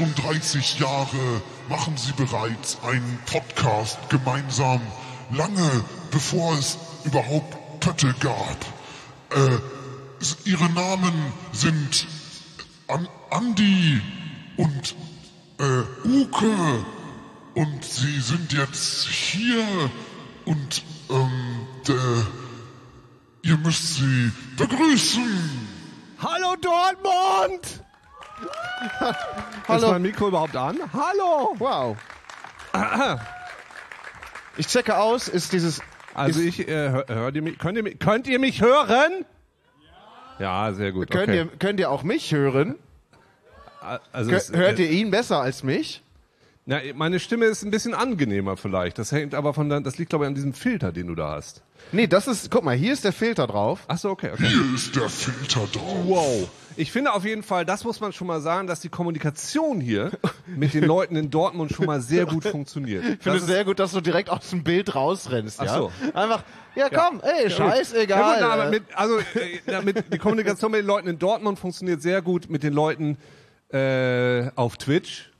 36 Jahre machen sie bereits einen Podcast gemeinsam, lange bevor es überhaupt Pötte gab. Äh, ihre Namen sind An Andi und äh, Uke und sie sind jetzt hier und ähm, der, ihr müsst sie begrüßen. Hallo Dortmund! Ist mein Mikro überhaupt an? Hallo! Wow. Ich checke aus, ist dieses. Also ist, ich, äh, hör, hört ihr mich, könnt ihr mich, könnt ihr mich hören? Ja, sehr gut. könnt, okay. ihr, könnt ihr auch mich hören? also es- Hört äh, ihr ihn besser als mich? Na, meine Stimme ist ein bisschen angenehmer vielleicht. Das hängt aber von der, das liegt glaube ich an diesem Filter, den du da hast. Nee, das ist. Guck mal, hier ist der Filter drauf. Ach so, okay, okay. Hier ist der Filter drauf. Wow. Ich finde auf jeden Fall, das muss man schon mal sagen, dass die Kommunikation hier mit den Leuten in Dortmund schon mal sehr gut funktioniert. Ich finde es sehr gut, dass du direkt aus dem Bild rausrennst. Ach ja? so. Einfach, ja komm, ey, scheißegal. Ja, gut, aber mit, also äh, mit, die Kommunikation mit den Leuten in Dortmund funktioniert sehr gut mit den Leuten äh, auf Twitch.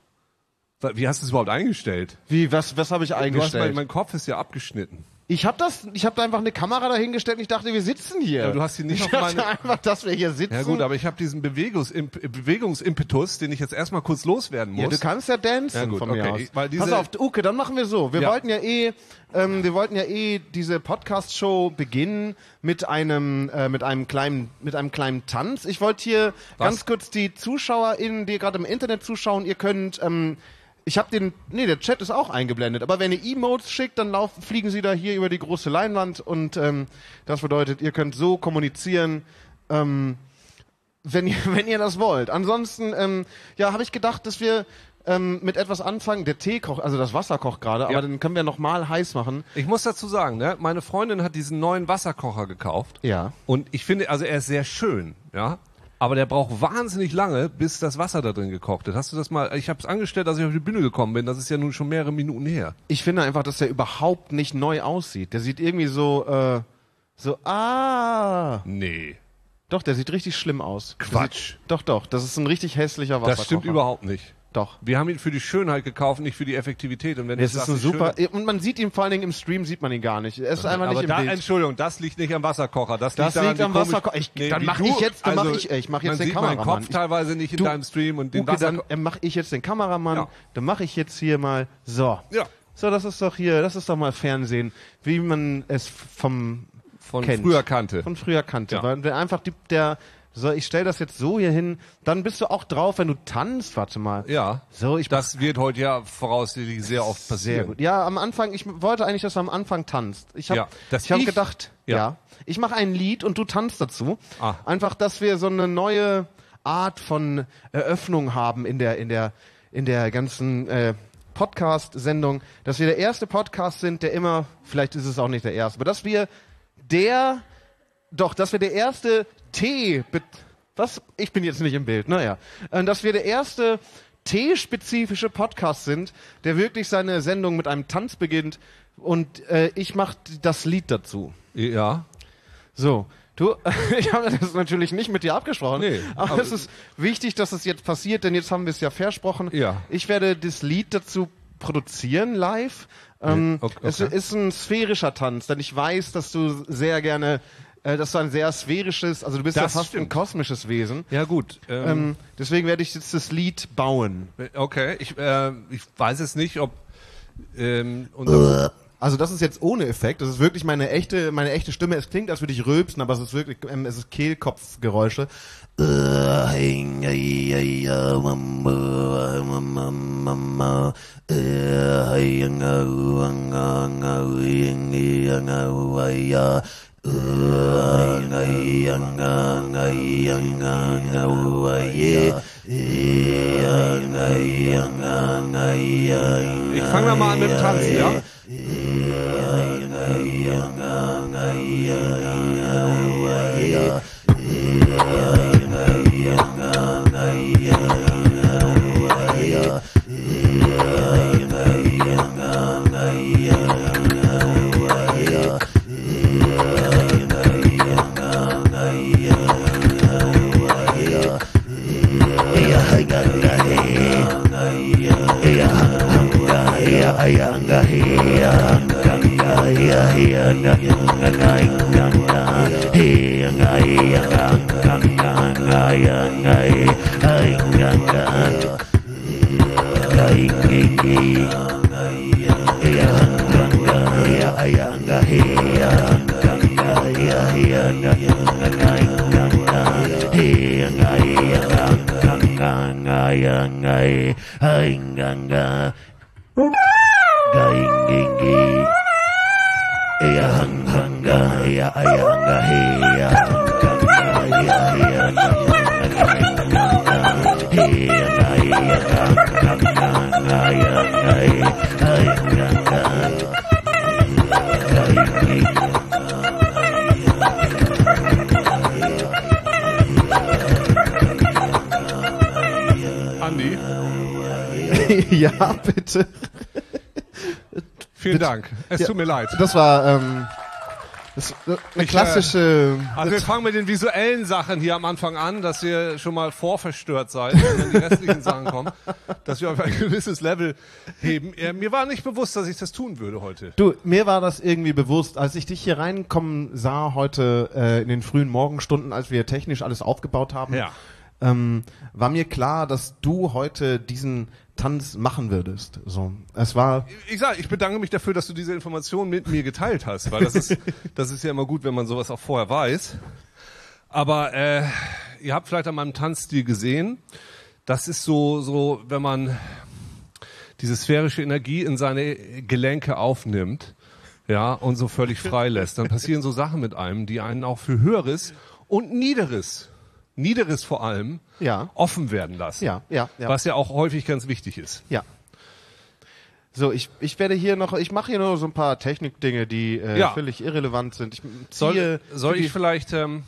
Wie hast du es überhaupt eingestellt? Wie, was, was habe ich hast mein, eingestellt? mein Kopf ist ja abgeschnitten. Ich habe das, ich habe da einfach eine Kamera dahingestellt und ich dachte, wir sitzen hier. Ja, du hast sie nicht ich auf dachte meine- einfach, dass wir hier sitzen. Ja gut, aber ich habe diesen Bewegungsimp Bewegungsimpetus, den ich jetzt erstmal kurz loswerden muss. Ja, du kannst ja dancen Ja, gut, von mir okay. aus. Ich- weil diese- Pass auf, Uke, dann machen wir so. Wir Ja. wollten ja eh, ähm, wir wollten ja eh diese Podcast-Show beginnen mit einem, äh, mit einem kleinen, mit einem kleinen Tanz. Ich wollte hier Was? ganz kurz die ZuschauerInnen, die gerade im Internet zuschauen, ihr könnt, ähm, ich habe den, nee, der Chat ist auch eingeblendet, aber wenn ihr Emotes schickt, dann laufen, fliegen sie da hier über die große Leinwand und ähm, das bedeutet, ihr könnt so kommunizieren, ähm, wenn ihr, wenn ihr das wollt. Ansonsten, ähm, ja, habe ich gedacht, dass wir ähm, mit etwas anfangen. Der Tee kocht, also das Wasser kocht gerade, aber dann können wir noch mal heiß machen. Ich muss dazu sagen, ne, meine Freundin hat diesen neuen Wasserkocher gekauft. Ja. Und ich finde, also er ist sehr schön, ja. Aber der braucht wahnsinnig lange, bis das Wasser da drin gekocht ist. Hast du das mal? Ich habe es angestellt, als ich auf die Bühne gekommen bin. Das ist ja nun schon mehrere Minuten her. Ich finde einfach, dass der überhaupt nicht neu aussieht. Der sieht irgendwie so, äh, so, ah. Nee. Doch, der sieht richtig schlimm aus. Quatsch. Sieht, doch, doch. Das ist ein richtig hässlicher Wasserkocher. Das stimmt überhaupt nicht. Doch. Wir haben ihn für die Schönheit gekauft, nicht für die Effektivität. Und wenn Es du ist ein super, Schönheit- und man sieht ihn vor allen Dingen im Stream, sieht man ihn gar nicht. Er ist einfach nicht aber im da, Bild. Entschuldigung, das liegt nicht am Wasserkocher. Das, Das liegt, liegt am Wasserkocher. Ich- dann wie mach du- ich jetzt- dann mach also, ich- ich mach jetzt man den sieht meinen Kameramann. Kopf teilweise nicht in Du- deinem Stream und den Okay, dann mache ich jetzt den Kameramann. Ja. Dann mache ich jetzt hier mal so. Ja. So, das ist doch hier, das ist doch mal Fernsehen, wie man es vom Von kennt. früher kannte. von früher kannte. Ja. Weil einfach die, der so, ich stell das jetzt so hier hin, dann bist du auch drauf, wenn du tanzt, warte mal. Ja. So, ich Das wird heute ja voraussichtlich sehr oft passieren. sehr gut. Ja, am Anfang, ich wollte eigentlich, dass du am Anfang tanzt. Ich habe Ja, dass ich hab ich- gedacht, ja, Ja. ich mache ein Lied und du tanzt dazu. Ah. Einfach, dass wir so eine neue Art von Eröffnung haben in der in der in der ganzen äh, Podcast-Sendung, dass wir der erste Podcast sind, der immer, vielleicht ist es auch nicht der erste, aber dass wir der, doch, dass wir der erste Tee, was? Ich bin jetzt nicht im Bild, naja, äh, dass wir der erste Tee-spezifische Podcast sind, der wirklich seine Sendung mit einem Tanz beginnt und äh, ich mache das Lied dazu. Ja. So, du, ich habe das natürlich nicht mit dir abgesprochen, Nee, aber, aber- es ist wichtig, dass es jetzt passiert, denn jetzt haben wir es ja versprochen. Ja. Ich werde das Lied dazu produzieren live. Ähm, Okay, Es ist ein sphärischer Tanz, denn ich weiß, dass du sehr gerne, äh, dass du ein sehr sphärisches, also du bist Das ja fast ein stimmt. kosmisches Wesen. Ja, gut. Ähm, Ähm, deswegen werde ich jetzt das Lied bauen. okay, ich, äh, ich weiß es nicht, ob ähm, unser, Also das ist jetzt ohne Effekt. Das ist wirklich meine echte, meine echte Stimme. Es klingt, als würde ich rülpsen, aber es ist wirklich, ähm, es ist Kehlkopfgeräusche. Ich fange da mal an mit dem Tanzen, ja? ja. Andi, Dank. Es Ja. tut mir leid. Das war ähm, das, eine Ich, äh, klassische. Also wir fangen mit den visuellen Sachen hier am Anfang an, dass ihr schon mal vorverstört seid, wenn dann die restlichen Sachen kommen, dass wir auf ein gewisses Level heben. Äh, Mir war nicht bewusst, dass ich das tun würde heute. Du, mir war das irgendwie bewusst, als ich dich hier reinkommen sah heute äh, in den frühen Morgenstunden, als wir technisch alles aufgebaut haben, Ja. ähm, war mir klar, dass du heute diesen Tanz machen würdest. So, es war Ich sag, ich bedanke mich dafür, dass du diese Information mit mir geteilt hast, weil das ist, das ist ja immer gut, wenn man sowas auch vorher weiß. Aber äh, ihr habt vielleicht an meinem Tanzstil gesehen, das ist so, so, wenn man diese sphärische Energie in seine Gelenke aufnimmt, ja, und so völlig frei lässt, dann passieren so Sachen mit einem, die einen auch für Höheres und Niederes, Niederes vor allem, Ja. offen werden lassen. ja, ja, ja. Was ja auch häufig ganz wichtig ist. Ja. So, ich, ich werde hier noch, ich mache hier nur so ein paar Technikdinge, die äh, Ja. völlig irrelevant sind. Ich Soll, ziehe soll die- ich vielleicht ähm,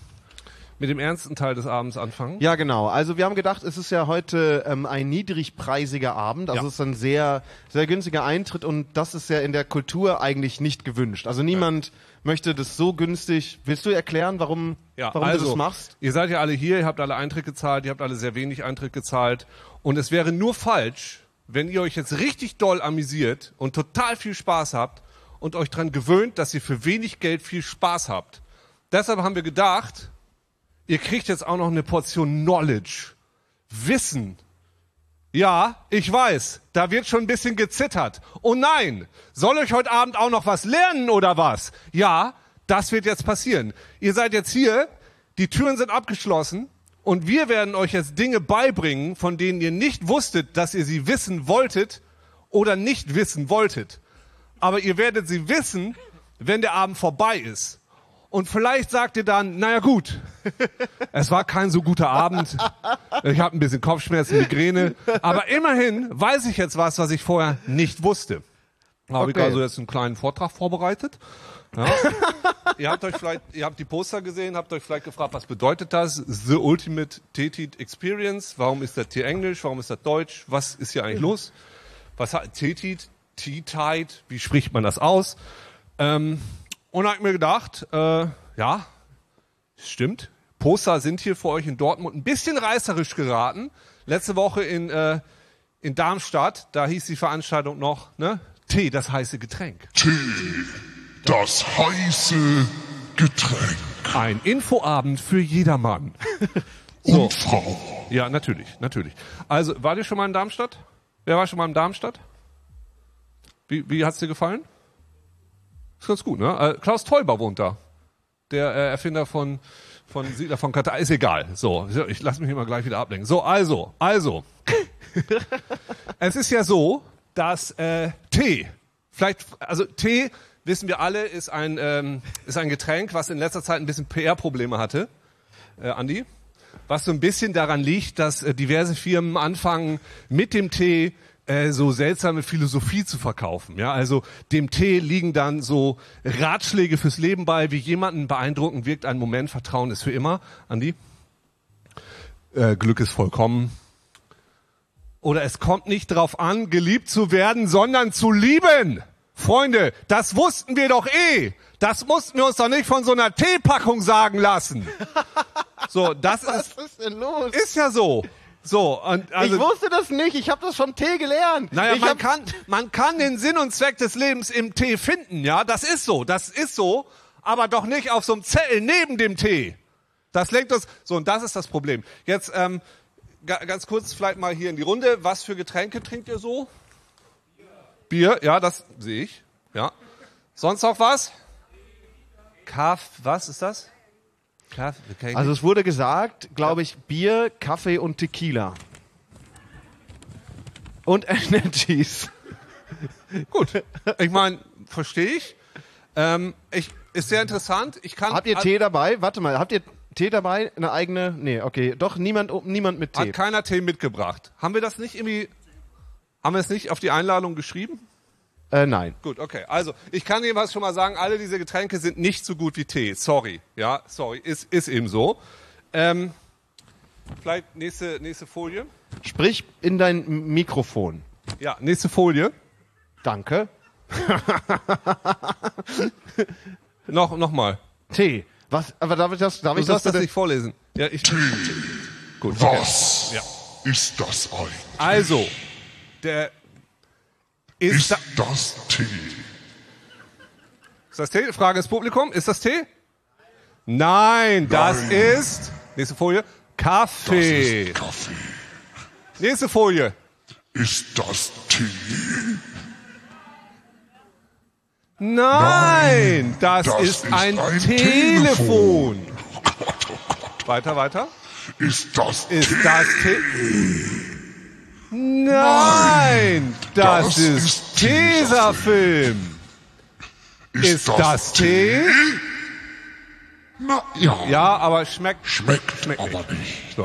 mit dem ernsten Teil des Abends anfangen? Ja, genau. Also wir haben gedacht, es ist ja heute ähm, ein niedrigpreisiger Abend. Also Ja. es ist ein sehr, sehr günstiger Eintritt und das ist ja in der Kultur eigentlich nicht gewünscht. Also niemand möchte das so günstig. Willst du erklären, warum, Ja, warum also, du das machst? Ihr seid ja alle hier, ihr habt alle Eintritt gezahlt, ihr habt alle sehr wenig Eintritt gezahlt. Und es wäre nur falsch, wenn ihr euch jetzt richtig doll amüsiert und total viel Spaß habt und euch dran gewöhnt, dass ihr für wenig Geld viel Spaß habt. Deshalb haben wir gedacht, ihr kriegt jetzt auch noch eine Portion Knowledge, Wissen. Ja, ich weiß, da wird schon ein bisschen gezittert. Oh nein, soll euch heute Abend auch noch was lernen oder was? Ja, das wird jetzt passieren. Ihr seid jetzt hier, die Türen sind abgeschlossen und wir werden euch jetzt Dinge beibringen, von denen ihr nicht wusstet, dass ihr sie wissen wolltet oder nicht wissen wolltet. Aber ihr werdet sie wissen, wenn der Abend vorbei ist. Und vielleicht sagt ihr dann, naja gut, es war kein so guter Abend. Ich habe ein bisschen Kopfschmerzen, Migräne. Aber immerhin weiß ich jetzt was, was ich vorher nicht wusste. Habe ich Okay. also jetzt einen kleinen Vortrag vorbereitet. Ja. ihr habt euch vielleicht, ihr habt die Poster gesehen, habt euch vielleicht gefragt, was bedeutet das? The Ultimate Tetit Experience. Warum ist das hier Englisch? Warum ist das Deutsch? Was ist hier eigentlich los? Was hat Tetit? T-Tide? Wie spricht man das aus? Ähm, und hab ich mir gedacht, äh, ja, stimmt. Poster sind hier für euch in Dortmund ein bisschen reißerisch geraten. Letzte Woche in, äh, in Darmstadt, da hieß die Veranstaltung noch, ne? Tee, das heiße Getränk. Tee, das heiße Getränk. Ein Infoabend für jedermann. Und Frau. Ja, natürlich, natürlich. Also, war ihr schon mal in Darmstadt? Wer war schon mal in Darmstadt? Wie, wie hat's dir gefallen? Ist ganz gut, ne? Äh, Klaus Teuber wohnt da. Der äh, Erfinder von, von Siedler von Katar. Ist egal. So, ich lasse mich immer gleich wieder ablenken. So, also, also. es ist ja so, dass äh, Tee, vielleicht, also Tee, wissen wir alle, ist ein, ähm, ist ein Getränk, was in letzter Zeit ein bisschen PR-Probleme hatte. Äh, Andi? Was so ein bisschen daran liegt, dass äh, diverse Firmen anfangen, mit dem Tee äh, so seltsame Philosophie zu verkaufen. Ja, also dem Tee liegen dann so Ratschläge fürs Leben bei, wie jemanden beeindrucken wirkt ein Moment, Vertrauen ist für immer. Andi? Äh, Glück ist vollkommen. Oder es kommt nicht drauf an, geliebt zu werden, sondern zu lieben. Freunde, das wussten wir doch eh. Das mussten wir uns doch nicht von so einer Teepackung sagen lassen. So, das ist, ist denn los? ist ja so. So, und also, ich wusste das nicht. Ich habe das vom Tee gelernt. naja, ich man kann, man kann den Sinn und Zweck des Lebens im Tee finden, ja, das ist so, das ist so, aber doch nicht auf so einem Zettel neben dem Tee. Das lenkt uns. So, und das ist das Problem. Jetzt ähm, ga, ganz kurz vielleicht mal hier in die Runde. Was für Getränke trinkt ihr so? Bier, ja, das sehe ich. Ja. Sonst noch was? Kaff, was ist das? Okay. Also es wurde gesagt, glaube ich, Bier, Kaffee und Tequila. Und Energies. gut. Ich meine, verstehe ich. Ähm, ich. Ist sehr interessant. Ich kann. Habt ihr Tee dabei? Warte mal, habt ihr Tee dabei? Eine eigene? Nee, okay. Doch, niemand, niemand mit Tee. Hat keiner Tee mitgebracht. Haben wir das nicht irgendwie, haben wir es nicht auf die Einladung geschrieben? Äh, nein. Gut, okay. Also, ich kann jedenfalls schon mal sagen, alle diese Getränke sind nicht so gut wie Tee. Sorry. Ja, sorry. Ist, ist eben so. Ähm, vielleicht nächste, nächste Folie. Sprich in dein Mikrofon. Ja, nächste Folie. Danke. Noch, noch mal. Tee. Was, aber darf ich das, darf Du ich das das nicht vorlesen. Ja, ich, gut. Okay. Was Ja. ist das eigentlich? Also, der ist, Ist da, das Tee? ist das Tee? Frage des Publikum. Ist das Tee? Nein, das Nein. ist, nächste Folie, Das Kaffee. ist Kaffee. Nächste Folie. Ist das Tee? Nein, das, das ist, ist ein, ein Telefon. Oh Gott, oh Gott. Weiter, weiter. Ist das Ist Tee? das Tee? Nein, das, das ist, ist Tesafilm. Ist das Tee? Na ja. Ja, aber schmeckt. Schmeckt, Schmeckt aber nicht. So.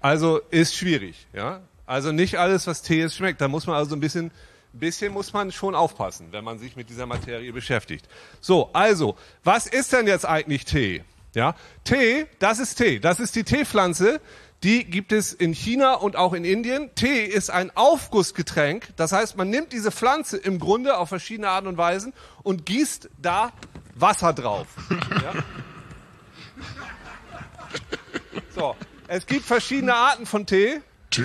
Also ist schwierig, ja. Also nicht alles, was Tee ist, schmeckt. Da muss man also ein bisschen, bisschen muss man schon aufpassen, wenn man sich mit dieser Materie beschäftigt. So, also, was ist denn jetzt eigentlich Tee? Ja, Tee, das ist Tee. Das ist die Teepflanze. Die gibt es in China und auch in Indien. Tee ist ein Aufgussgetränk. Das heißt, man nimmt diese Pflanze im Grunde auf verschiedene Arten und Weisen und gießt da Wasser drauf. Ja? So, es gibt verschiedene Arten von Tee. Tee.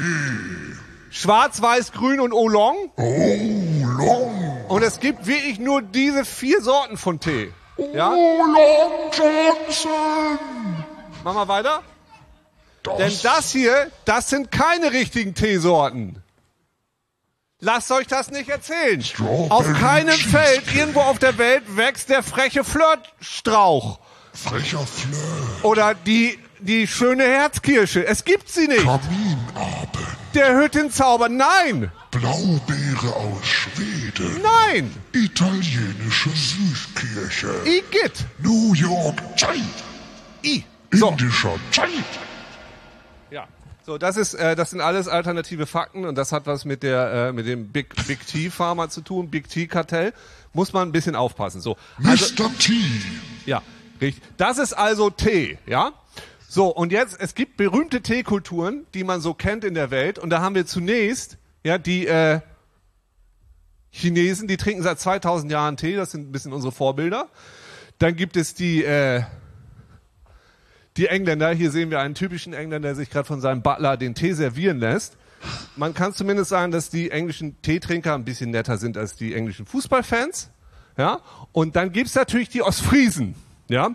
Schwarz, Weiß, Grün und Oolong. Oolong. Und es gibt wirklich nur diese vier Sorten von Tee. Ja? Oolong Johnson. Machen wir weiter. Denn das hier, das sind keine richtigen Teesorten. Lasst euch das nicht erzählen. Strawberry Auf keinem Cheesecake. Feld irgendwo auf der Welt wächst der freche Flirtstrauch. frecher Flirt. Oder die, die schöne Herzkirsche. Es gibt sie nicht. Kaminabend. Der Hüttenzauber. Nein. Blaubeere aus Schweden. Nein. Italienische Süßkirche. Igitt. New York Zeit. I. So. Indischer Zeit. Ja. So, das ist, äh, das sind alles alternative Fakten und das hat was mit der, äh, mit dem Big, Big T Pharma zu tun, Big T Kartell. Muss man ein bisschen aufpassen. So. Also, Mr. T. ja, richtig. Das ist also Tee, ja? So, und jetzt, es gibt berühmte Teekulturen, die man so kennt in der Welt und da haben wir zunächst, ja, die, äh, Chinesen, die trinken seit 2000 Jahren Tee, das sind ein bisschen unsere Vorbilder. Dann gibt es die, äh, die Engländer, hier sehen wir einen typischen Engländer, der sich gerade von seinem Butler den Tee servieren lässt. Man kann zumindest sagen, dass die englischen Teetrinker ein bisschen netter sind als die englischen Fußballfans. Ja? Und dann gibt's natürlich die Ostfriesen. Ja?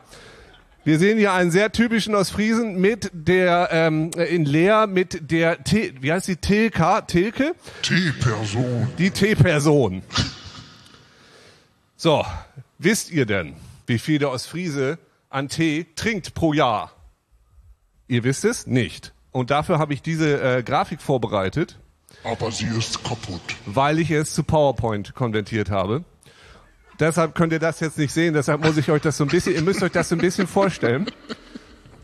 Wir sehen hier einen sehr typischen Ostfriesen mit der ähm, in Leer mit der T wie heißt die Tilka Tilke T-Person. die T-Person. So, wisst ihr denn, wie viel der Ostfriese an Tee trinkt pro Jahr? Ihr wisst es nicht. Und dafür habe ich diese äh, Grafik vorbereitet, Aber sie ist kaputt. weil ich es zu PowerPoint konvertiert habe. Deshalb könnt ihr das jetzt nicht sehen, deshalb muss ich euch das so ein bisschen, ihr müsst euch das so ein bisschen vorstellen.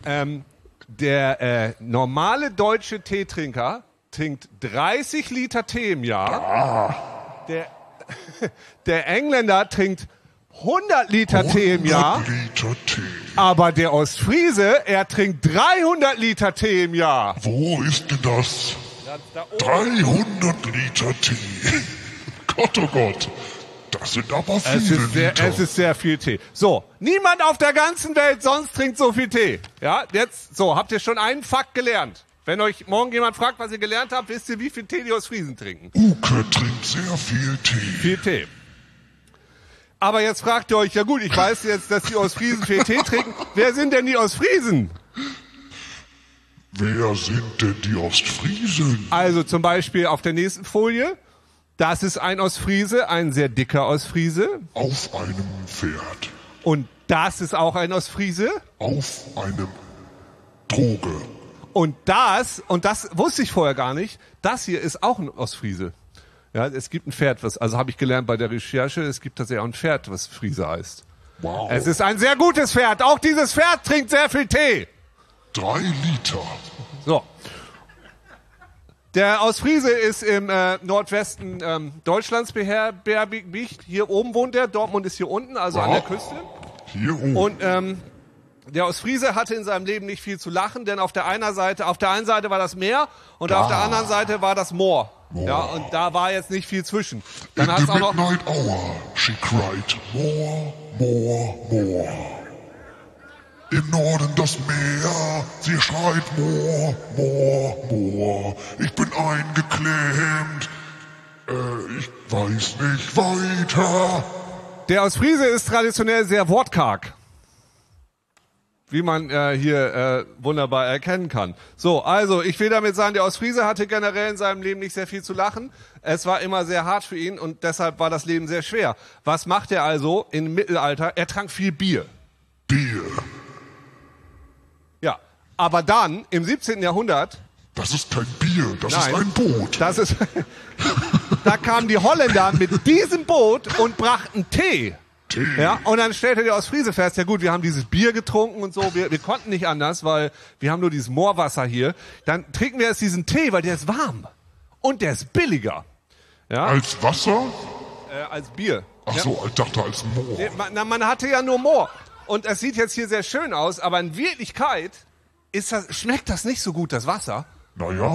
Ähm, der äh, normale deutsche Teetrinker trinkt 30 Liter Tee im Jahr. Der, der Engländer trinkt 100 Liter Tee im Jahr. 100 Liter Tee. Aber der Ostfriese, er trinkt 300 Liter Tee im Jahr. Wo ist denn das? 300 Liter Tee. Gott, oh Gott. Das sind aber viele Es ist, sehr, Liter. es ist sehr viel Tee. So, niemand auf der ganzen Welt sonst trinkt so viel Tee. Ja, jetzt, so, habt ihr schon einen Fakt gelernt? Wenn euch morgen jemand fragt, was ihr gelernt habt, wisst ihr, wie viel Tee die Ostfriesen trinken? Uke trinkt sehr viel Tee. Viel Tee. Aber jetzt fragt ihr euch, ja gut, ich weiß jetzt, dass die Ostfriesen viel Tee trinken. Wer sind denn die Ostfriesen? Wer sind denn die Ostfriesen? Also zum Beispiel auf der nächsten Folie. Das ist ein Ostfriese, ein sehr dicker Ostfriese. Auf einem Pferd. Und das ist auch ein Ostfriese. Auf einem Droge. Und das, und das wusste ich vorher gar nicht, das hier ist auch ein Ostfriese. Ja, es gibt ein Pferd, was, also habe ich gelernt bei der Recherche, es gibt tatsächlich auch ein Pferd, was Friese heißt. Wow. Es ist ein sehr gutes Pferd. Auch dieses Pferd trinkt sehr viel Tee. Drei Liter. So. Der Ostfriese ist im äh, Nordwesten ähm, Deutschlands beherbergt. Hier oben wohnt er, Dortmund ist hier unten, also an der Küste. Hier oben. Und ähm, der Ostfriese hatte in seinem Leben nicht viel zu lachen, denn auf der einen Seite, auf der einen Seite war das Meer und auf der anderen Seite war das Moor. Ja, und da war jetzt nicht viel zwischen. Dann hat's the auch noch midnight hour, she cried, more, more, more. Im Norden das Meer, sie schreit, more, more, more. Ich bin eingeklemmt, äh, ich weiß nicht weiter. Der Ostfriese ist traditionell sehr wortkarg. Wie man äh, hier äh, wunderbar erkennen kann. So, also ich will damit sagen, der Ostfriese hatte generell in seinem Leben nicht sehr viel zu lachen. Es war immer sehr hart für ihn und deshalb war das Leben sehr schwer. Was macht er also im Mittelalter? Er trank viel Bier. Bier, Ja, aber dann im 17. Jahrhundert, das ist kein Bier, das Nein. ist ein Boot. das ist, da kamen die Holländer mit diesem Boot und brachten Tee. Ja, und dann stellte der Ostfriese fest, ja gut, wir haben dieses Bier getrunken und so, wir, wir konnten nicht anders, weil wir haben nur dieses Moorwasser hier. Dann trinken wir jetzt diesen Tee, weil der ist warm. Und der ist billiger. Ja, Als Wasser? äh, als Bier. Ach ja. so, ich dachte als Moor. Man, na, man hatte ja nur Moor. Und es sieht jetzt hier sehr schön aus, aber in Wirklichkeit ist das, schmeckt das nicht so gut, das Wasser. Naja,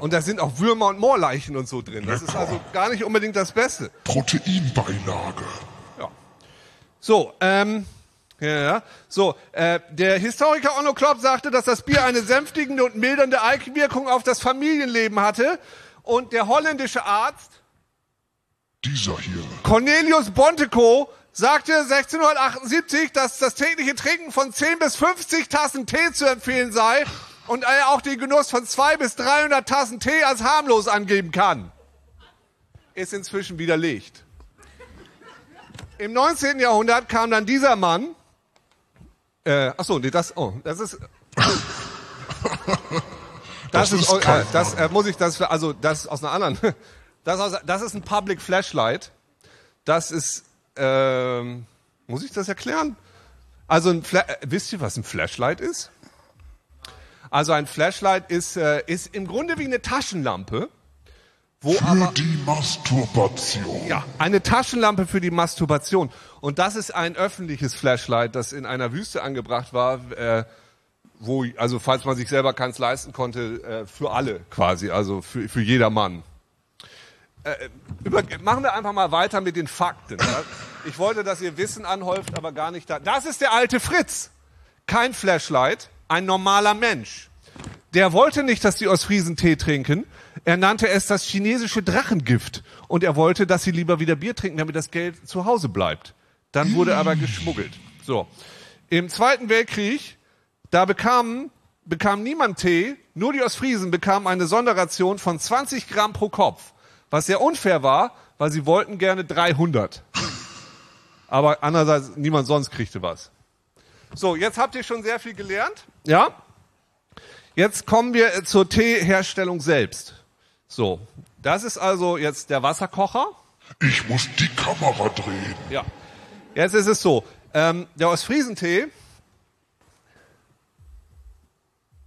Und da sind auch Würmer und Moorleichen und so drin. Das ist Lecker. also gar nicht unbedingt das Beste. Proteinbeilage. So, ähm, ja. So, äh, der Historiker Onno Klopp sagte, dass das Bier eine sänftigende und mildernde Eigenwirkung auf das Familienleben hatte. Und der holländische Arzt Dieser hier. Cornelius Bonteco sagte 1678, dass das tägliche Trinken von 10 bis 50 Tassen Tee zu empfehlen sei und er auch den Genuss von 2 bis 300 Tassen Tee als harmlos angeben kann. Ist inzwischen widerlegt. Im 19. Jahrhundert kam dann dieser Mann, äh, ach so, nee, das, oh, das ist, das, Das ist, ist äh, das äh, muss ich, das, also das aus einer anderen, das, aus, das ist ein Public Flashlight. Das ist, ähm, muss ich das erklären? Also ein Fla äh, wisst ihr, was ein Flashlight ist? Also ein Flashlight ist, äh, ist im Grunde wie eine Taschenlampe, wo Für aber die Masturbation. ja, eine Taschenlampe für die Masturbation. Und das ist ein öffentliches Flashlight, das in einer Wüste angebracht war, äh, wo, also falls man sich selber keins leisten konnte, äh, für alle quasi, also für, für jedermann. Äh, über, machen wir einfach mal weiter mit den Fakten. Ich wollte, dass ihr Wissen anhäuft, aber gar nicht da. Das ist der alte Fritz. Kein Flashlight, ein normaler Mensch. Der wollte nicht, dass die Ostfriesen Tee trinken. Er nannte es das chinesische Drachengift. Und er wollte, dass sie lieber wieder Bier trinken, damit das Geld zu Hause bleibt. Dann wurde aber geschmuggelt. So. Im Zweiten Weltkrieg, da bekamen, bekam niemand Tee, nur die Ostfriesen bekamen eine Sonderration von 20 Gramm pro Kopf. Was sehr unfair war, weil sie wollten gerne 300. Aber andererseits, niemand sonst kriegte was. So, jetzt habt ihr schon sehr viel gelernt. Ja? Jetzt kommen wir zur Teeherstellung selbst. So, das ist also jetzt der Wasserkocher. Ich muss die Kamera drehen. Ja. Jetzt ist es so, ähm, der Ostfriesentee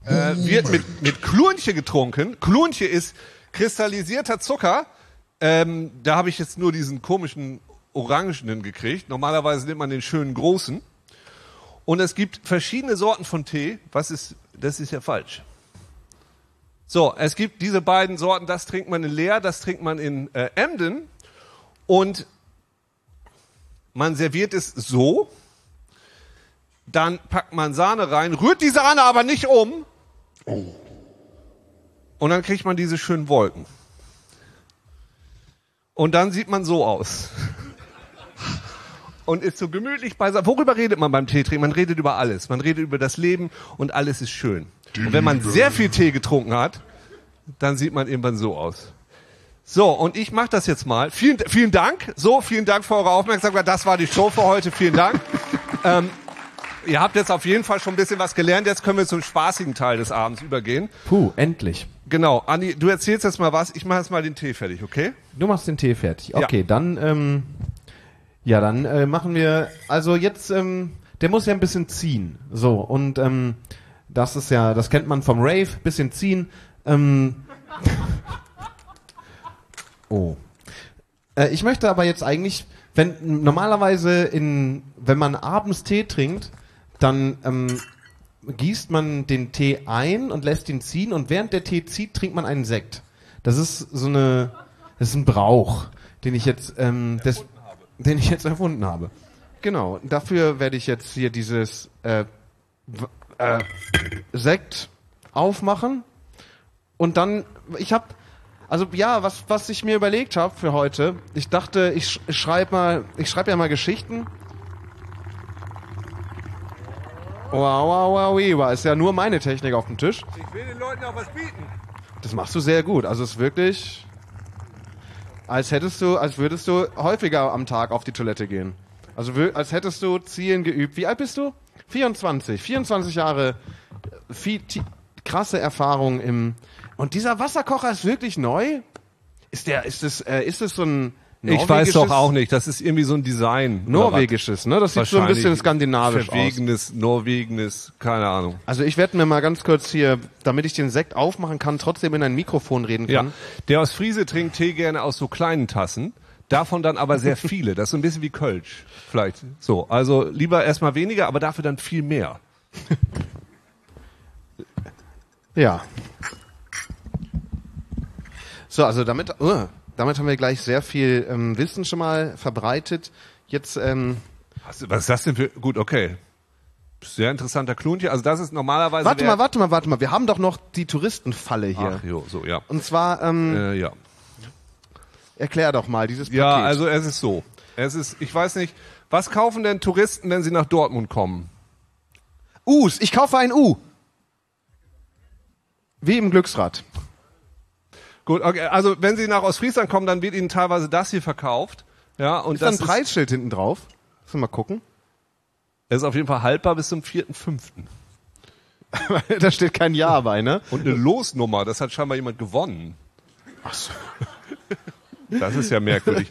äh, wird mit, mit Klunche getrunken. Klunche ist kristallisierter Zucker. Ähm, da habe ich jetzt nur diesen komischen Orangenen gekriegt. Normalerweise nimmt man den schönen großen. Und es gibt verschiedene Sorten von Tee. Was ist, das ist ja falsch. So, es gibt diese beiden Sorten, das trinkt man in Leer, das trinkt man in äh, Emden. Und man serviert es so, dann packt man Sahne rein, rührt die Sahne aber nicht um. Und dann kriegt man diese schönen Wolken. Und dann sieht man so aus. und ist so gemütlich beisammen. Worüber redet man beim Tee trinken? Man redet über alles. Man redet über das Leben und alles ist schön. Und wenn man sehr viel Tee getrunken hat, dann sieht man irgendwann so aus. So, und ich mache das jetzt mal. Vielen, vielen Dank. So, vielen Dank für eure Aufmerksamkeit. Das war die Show für heute. Vielen Dank. ähm, ihr habt jetzt auf jeden Fall schon ein bisschen was gelernt. Jetzt können wir zum spaßigen Teil des Abends übergehen. Puh, endlich. Genau. Andi, du erzählst jetzt mal was. Ich mache jetzt mal den Tee fertig, okay? Du machst den Tee fertig. Okay, dann, ähm, ja, dann äh, machen wir, also jetzt, ähm, der muss ja ein bisschen ziehen. So, und ähm, das ist ja, das kennt man vom Rave, bisschen ziehen. Ähm, oh. Äh, ich möchte aber jetzt eigentlich, wenn normalerweise in, wenn man abends Tee trinkt, dann ähm, gießt man den Tee ein und lässt ihn ziehen und während der Tee zieht, trinkt man einen Sekt. Das ist so eine, das ist ein Brauch, den ich jetzt, ähm, das, den ich jetzt erfunden habe. Genau. Dafür werde ich jetzt hier dieses äh, äh, Sekt aufmachen und dann, ich habe, also ja, was was ich mir überlegt habe für heute, ich dachte, ich, sch- ich schreibe mal, ich schreibe ja mal Geschichten. Wow, wow, wow, wow, ist ja nur meine Technik auf dem Tisch. Ich will den Leuten auch was bieten. Das machst du sehr gut. Also es ist wirklich, als hättest du, als würdest du häufiger am Tag auf die Toilette gehen. Also als hättest du Zielen geübt. Wie alt bist du? 24. 24 Jahre, äh, viel, krasse Erfahrung im. Und dieser Wasserkocher ist wirklich neu? Ist der, ist es, äh, ist es so ein Ich weiß doch auch nicht. Das ist irgendwie so ein Design. Norwegisches, ne? Das sieht so ein bisschen skandinavisch aus. Verwegenes, Norwegenes, keine Ahnung. Also ich werde mir mal ganz kurz hier, damit ich den Sekt aufmachen kann, trotzdem in ein Mikrofon reden Ja, kann. der aus Friese trinkt Tee gerne aus so kleinen Tassen. Davon dann aber sehr viele. Das ist so ein bisschen wie Kölsch. Vielleicht. So. Also lieber erstmal weniger, aber dafür dann viel mehr. Ja. So, also damit, uh, damit haben wir gleich sehr viel ähm, Wissen schon mal verbreitet. Jetzt, ähm, Was, was ist das denn für, gut, okay. Sehr interessanter Klon hier. Also das ist normalerweise warte mal, warte mal, warte mal. Wir haben doch noch die Touristenfalle hier. Ach, jo, so, ja. Und zwar, ähm, Äh, ja. Erklär doch mal dieses Paket. Ja, also es ist so. Es ist, ich weiß nicht, was kaufen denn Touristen, wenn sie nach Dortmund kommen? U's, ich kaufe ein U. Wie im Glücksrad. Gut, okay, also wenn sie nach Ostfriesland kommen, dann wird ihnen teilweise das hier verkauft. Ja, und Ist da ein das Preisschild hinten drauf? Lass mal gucken. ist, ist auf jeden Fall haltbar bis zum 4.5. da steht kein Ja bei, ne? Und eine Losnummer, das hat scheinbar jemand gewonnen. Ach so. Das ist ja merkwürdig.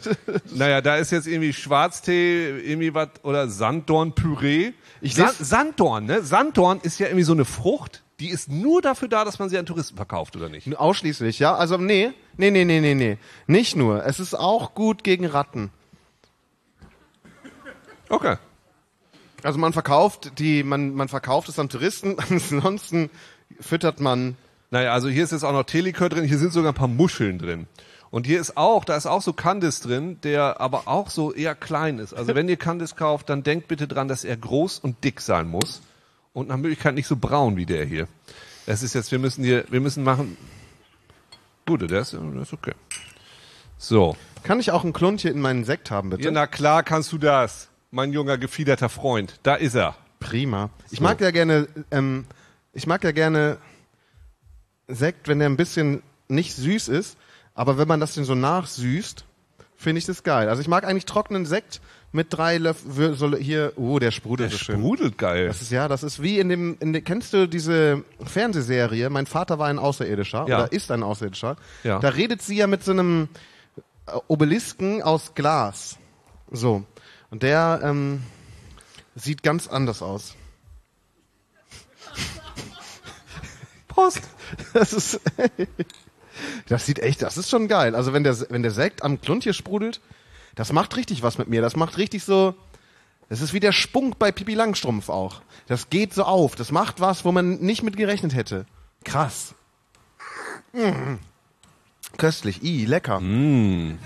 naja, da ist jetzt irgendwie Schwarztee, irgendwie was, oder Sanddorn-Püree. Ich San lese- Sanddorn, ne? Sanddorn ist ja irgendwie so eine Frucht, die ist nur dafür da, dass man sie an Touristen verkauft, oder nicht? Ausschließlich, ja? Also nee, nee, nee, nee, nee, nee. Nicht nur. Es ist auch gut gegen Ratten. Okay. Also man verkauft die, man, man verkauft es an Touristen, ansonsten füttert man. Naja, also hier ist jetzt auch noch Teelikör drin, hier sind sogar ein paar Muscheln drin. Und hier ist auch, da ist auch so Candice drin, der aber auch so eher klein ist. Also wenn ihr Candice kauft, dann denkt bitte dran, dass er groß und dick sein muss. Und nach Möglichkeit nicht so braun wie der hier. Das ist jetzt, wir müssen hier, wir müssen machen. Gut, der ist, der ist okay. So. Kann ich auch ein Kluntchen in meinen Sekt haben, bitte? Ja, na klar kannst du das. Mein junger, gefiederter Freund. Da ist er. Prima. Ich So. mag ja gerne, ähm, ich mag ja gerne Sekt, wenn der ein bisschen nicht süß ist, aber wenn man das denn so nachsüßt, finde ich das geil. Also ich mag eigentlich trockenen Sekt mit drei Löffeln, so hier, oh, der sprudelt so schön. Sprudelt geil. Das ist ja, das ist wie in dem, in dem kennst du diese Fernsehserie? Mein Vater war ein Außerirdischer Ja. oder ist ein Außerirdischer. Ja. Da redet sie ja mit so einem äh, Obelisken aus Glas. So und der ähm, sieht ganz anders aus. Post. Das ist, das sieht echt, das ist schon geil. Also wenn der, wenn der Sekt am Kluntje sprudelt, das macht richtig was mit mir. Das macht richtig so, das ist wie der Spunk bei Pipi Langstrumpf auch. Das geht so auf. Das macht was, wo man nicht mit gerechnet hätte. Krass. Mm. Köstlich. I, lecker. Mm.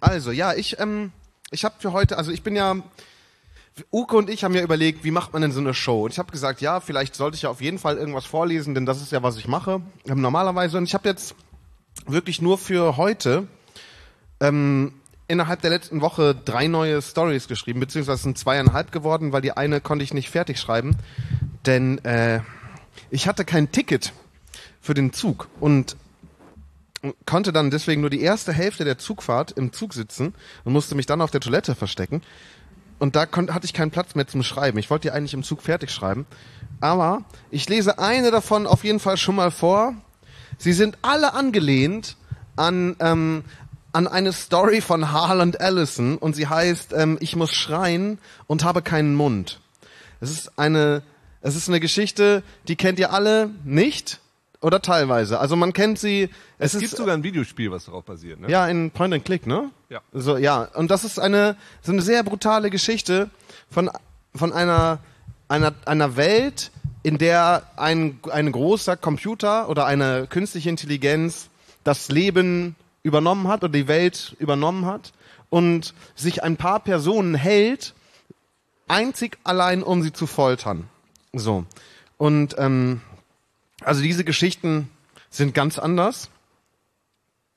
Also, ja, ich, ähm, ich habe für heute, also ich bin ja, Uke und ich haben ja überlegt, wie macht man denn so eine Show? Und ich habe gesagt, ja, vielleicht sollte ich ja auf jeden Fall irgendwas vorlesen, denn das ist ja, was ich mache. Ähm, normalerweise. Und ich habe jetzt wirklich nur für heute ähm, innerhalb der letzten Woche drei neue Stories geschrieben, beziehungsweise sind zweieinhalb geworden, weil die eine konnte ich nicht fertig schreiben, denn äh, ich hatte kein Ticket für den Zug und konnte dann deswegen nur die erste Hälfte der Zugfahrt im Zug sitzen und musste mich dann auf der Toilette verstecken. Und da kon- hatte ich keinen Platz mehr zum Schreiben. Ich wollte die eigentlich im Zug fertig schreiben. Aber ich lese eine davon auf jeden Fall schon mal vor. Sie sind alle angelehnt an, ähm, an eine Story von Harland Ellison und sie heißt ähm, Ich muss schreien und habe keinen Mund. Es ist eine, es ist eine Geschichte, die kennt ihr alle nicht oder teilweise. Also man kennt sie. Es, Es gibt ist sogar ein Videospiel, was darauf basiert, ne? ja in Point and Click, ne? Ja. So ja. Und das ist eine so eine sehr brutale Geschichte von von einer einer einer Welt, in der ein ein großer Computer oder eine künstliche Intelligenz das Leben übernommen hat oder die Welt übernommen hat und sich ein paar Personen hält, einzig allein um sie zu foltern. So. Und ähm, also diese Geschichten sind ganz anders.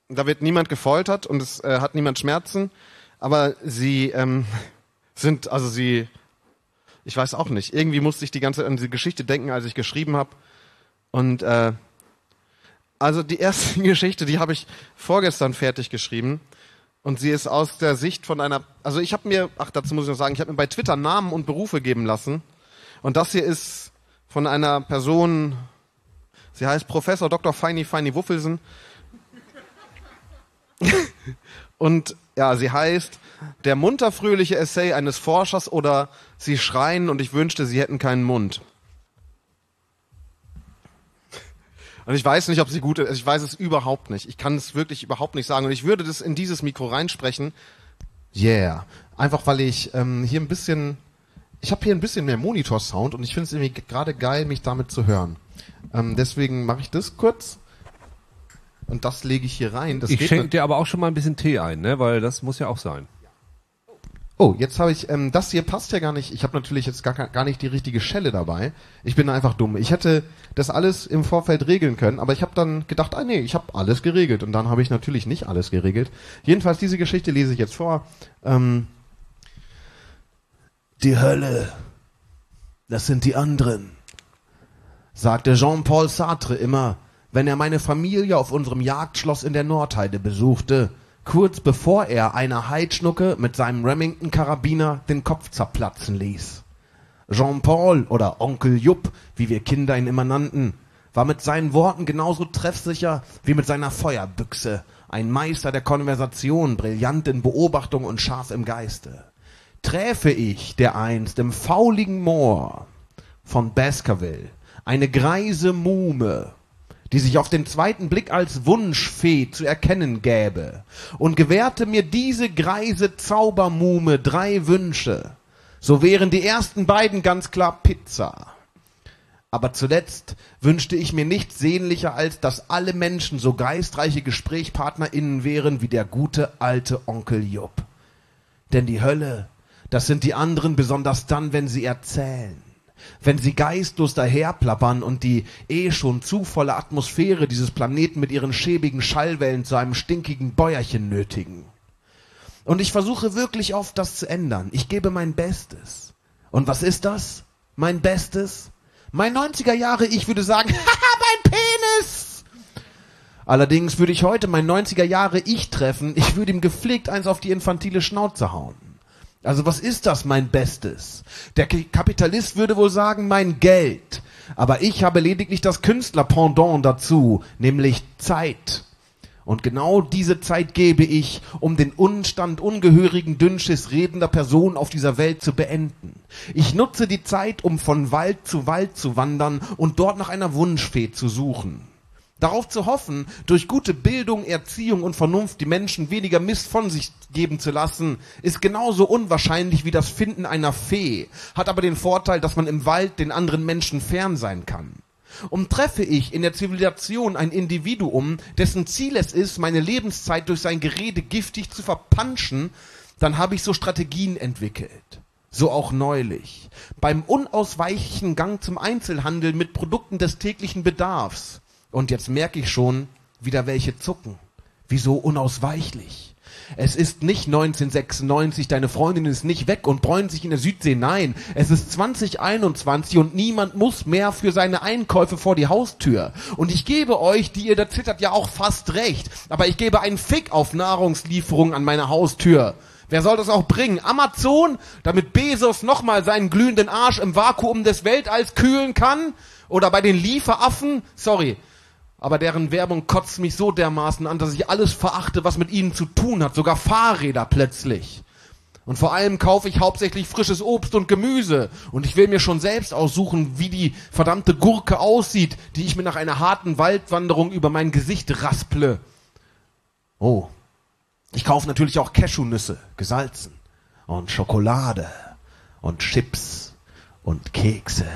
Da wird niemand gefoltert und es äh, hat niemand Schmerzen, aber sie ähm, sind, also sie, ich weiß auch nicht, irgendwie musste ich die ganze Zeit an diese Geschichte denken, als ich geschrieben habe. Und äh, also die erste Geschichte, die habe ich vorgestern fertig geschrieben. Und sie ist aus der Sicht von einer, also ich habe mir, ach dazu muss ich noch sagen, ich habe mir bei Twitter Namen und Berufe geben lassen. Und das hier ist von einer Person, sie heißt Professor Dr. Feini Feini Wuffelsen. und ja, sie heißt der munterfröhliche Essay eines Forschers oder sie schreien und ich wünschte, sie hätten keinen Mund. Und ich weiß nicht, ob sie gut ist. Ich weiß es überhaupt nicht. Ich kann es wirklich überhaupt nicht sagen. Und ich würde das in dieses Mikro reinsprechen. Yeah. Einfach weil ich ähm, hier ein bisschen, ich habe hier ein bisschen mehr Monitor-Sound und ich finde es irgendwie gerade geil, mich damit zu hören. Ähm, deswegen mache ich das kurz. Und das lege ich hier rein. Das Ich schenke dir aber auch schon mal ein bisschen Tee ein, ne? Weil das muss ja auch sein. Oh, jetzt habe ich, ähm, das hier passt ja gar nicht. Ich habe natürlich jetzt gar, gar nicht die richtige Schelle dabei. Ich bin einfach dumm. Ich hätte das alles im Vorfeld regeln können, aber ich habe dann gedacht, ah nee, ich habe alles geregelt. Und dann habe ich natürlich nicht alles geregelt. Jedenfalls, diese Geschichte lese ich jetzt vor. Ähm, die Hölle, das sind die anderen, sagte Jean-Paul Sartre immer, wenn er meine Familie auf unserem Jagdschloss in der Nordheide besuchte, kurz bevor er einer Heidschnucke mit seinem Remington-Karabiner den Kopf zerplatzen ließ. Jean-Paul oder Onkel Jupp, wie wir Kinder ihn immer nannten, war mit seinen Worten genauso treffsicher wie mit seiner Feuerbüchse, ein Meister der Konversation, brillant in Beobachtung und scharf im Geiste. Träfe ich dereinst im fauligen Moor von Baskerville eine greise Muhme, die sich auf den zweiten Blick als Wunschfee zu erkennen gäbe, und gewährte mir diese greise Zaubermuhme drei Wünsche, so wären die ersten beiden ganz klar Pizza. Aber zuletzt wünschte ich mir nichts sehnlicher, als dass alle Menschen so geistreiche GesprächspartnerInnen wären wie der gute alte Onkel Jupp. Denn die Hölle, das sind die anderen besonders dann, wenn sie erzählen wenn sie geistlos daherplappern und die eh schon zu volle Atmosphäre dieses Planeten mit ihren schäbigen Schallwellen zu einem stinkigen Bäuerchen nötigen. Und ich versuche wirklich oft das zu ändern. Ich gebe mein Bestes. Und was ist das? Mein Bestes? Mein 90er Jahre, ich würde sagen, haha, mein Penis! Allerdings würde ich heute mein 90er Jahre Ich treffen, ich würde ihm gepflegt eins auf die infantile Schnauze hauen. Also was ist das, mein Bestes? Der Kapitalist würde wohl sagen, mein Geld. Aber ich habe lediglich das Künstlerpendant dazu, nämlich Zeit. Und genau diese Zeit gebe ich, um den Unstand ungehörigen Dünnschiss redender Person auf dieser Welt zu beenden. Ich nutze die Zeit, um von Wald zu Wald zu wandern und dort nach einer Wunschfee zu suchen. Darauf zu hoffen, durch gute Bildung, Erziehung und Vernunft die Menschen weniger Mist von sich geben zu lassen, ist genauso unwahrscheinlich wie das Finden einer Fee, hat aber den Vorteil, dass man im Wald den anderen Menschen fern sein kann. Umtreffe ich in der Zivilisation ein Individuum, dessen Ziel es ist, meine Lebenszeit durch sein Gerede giftig zu verpanschen, dann habe ich so Strategien entwickelt. So auch neulich. Beim unausweichlichen Gang zum Einzelhandel mit Produkten des täglichen Bedarfs. Und jetzt merke ich schon, wieder welche zucken. Wieso unausweichlich? Es ist nicht 1996, deine Freundin ist nicht weg und bräunt sich in der Südsee. Nein, es ist 2021 und niemand muss mehr für seine Einkäufe vor die Haustür. Und ich gebe euch, die ihr da zittert, ja auch fast recht. Aber ich gebe einen Fick auf Nahrungslieferungen an meine Haustür. Wer soll das auch bringen? Amazon, damit Bezos nochmal seinen glühenden Arsch im Vakuum des Weltalls kühlen kann? Oder bei den Lieferaffen? Sorry, aber deren Werbung kotzt mich so dermaßen an, dass ich alles verachte, was mit ihnen zu tun hat, sogar Fahrräder plötzlich. Und vor allem kaufe ich hauptsächlich frisches Obst und Gemüse. Und ich will mir schon selbst aussuchen, wie die verdammte Gurke aussieht, die ich mir nach einer harten Waldwanderung über mein Gesicht rasple. Oh. Ich kaufe natürlich auch Cashewnüsse, gesalzen. Und Schokolade. Und Chips. Und Kekse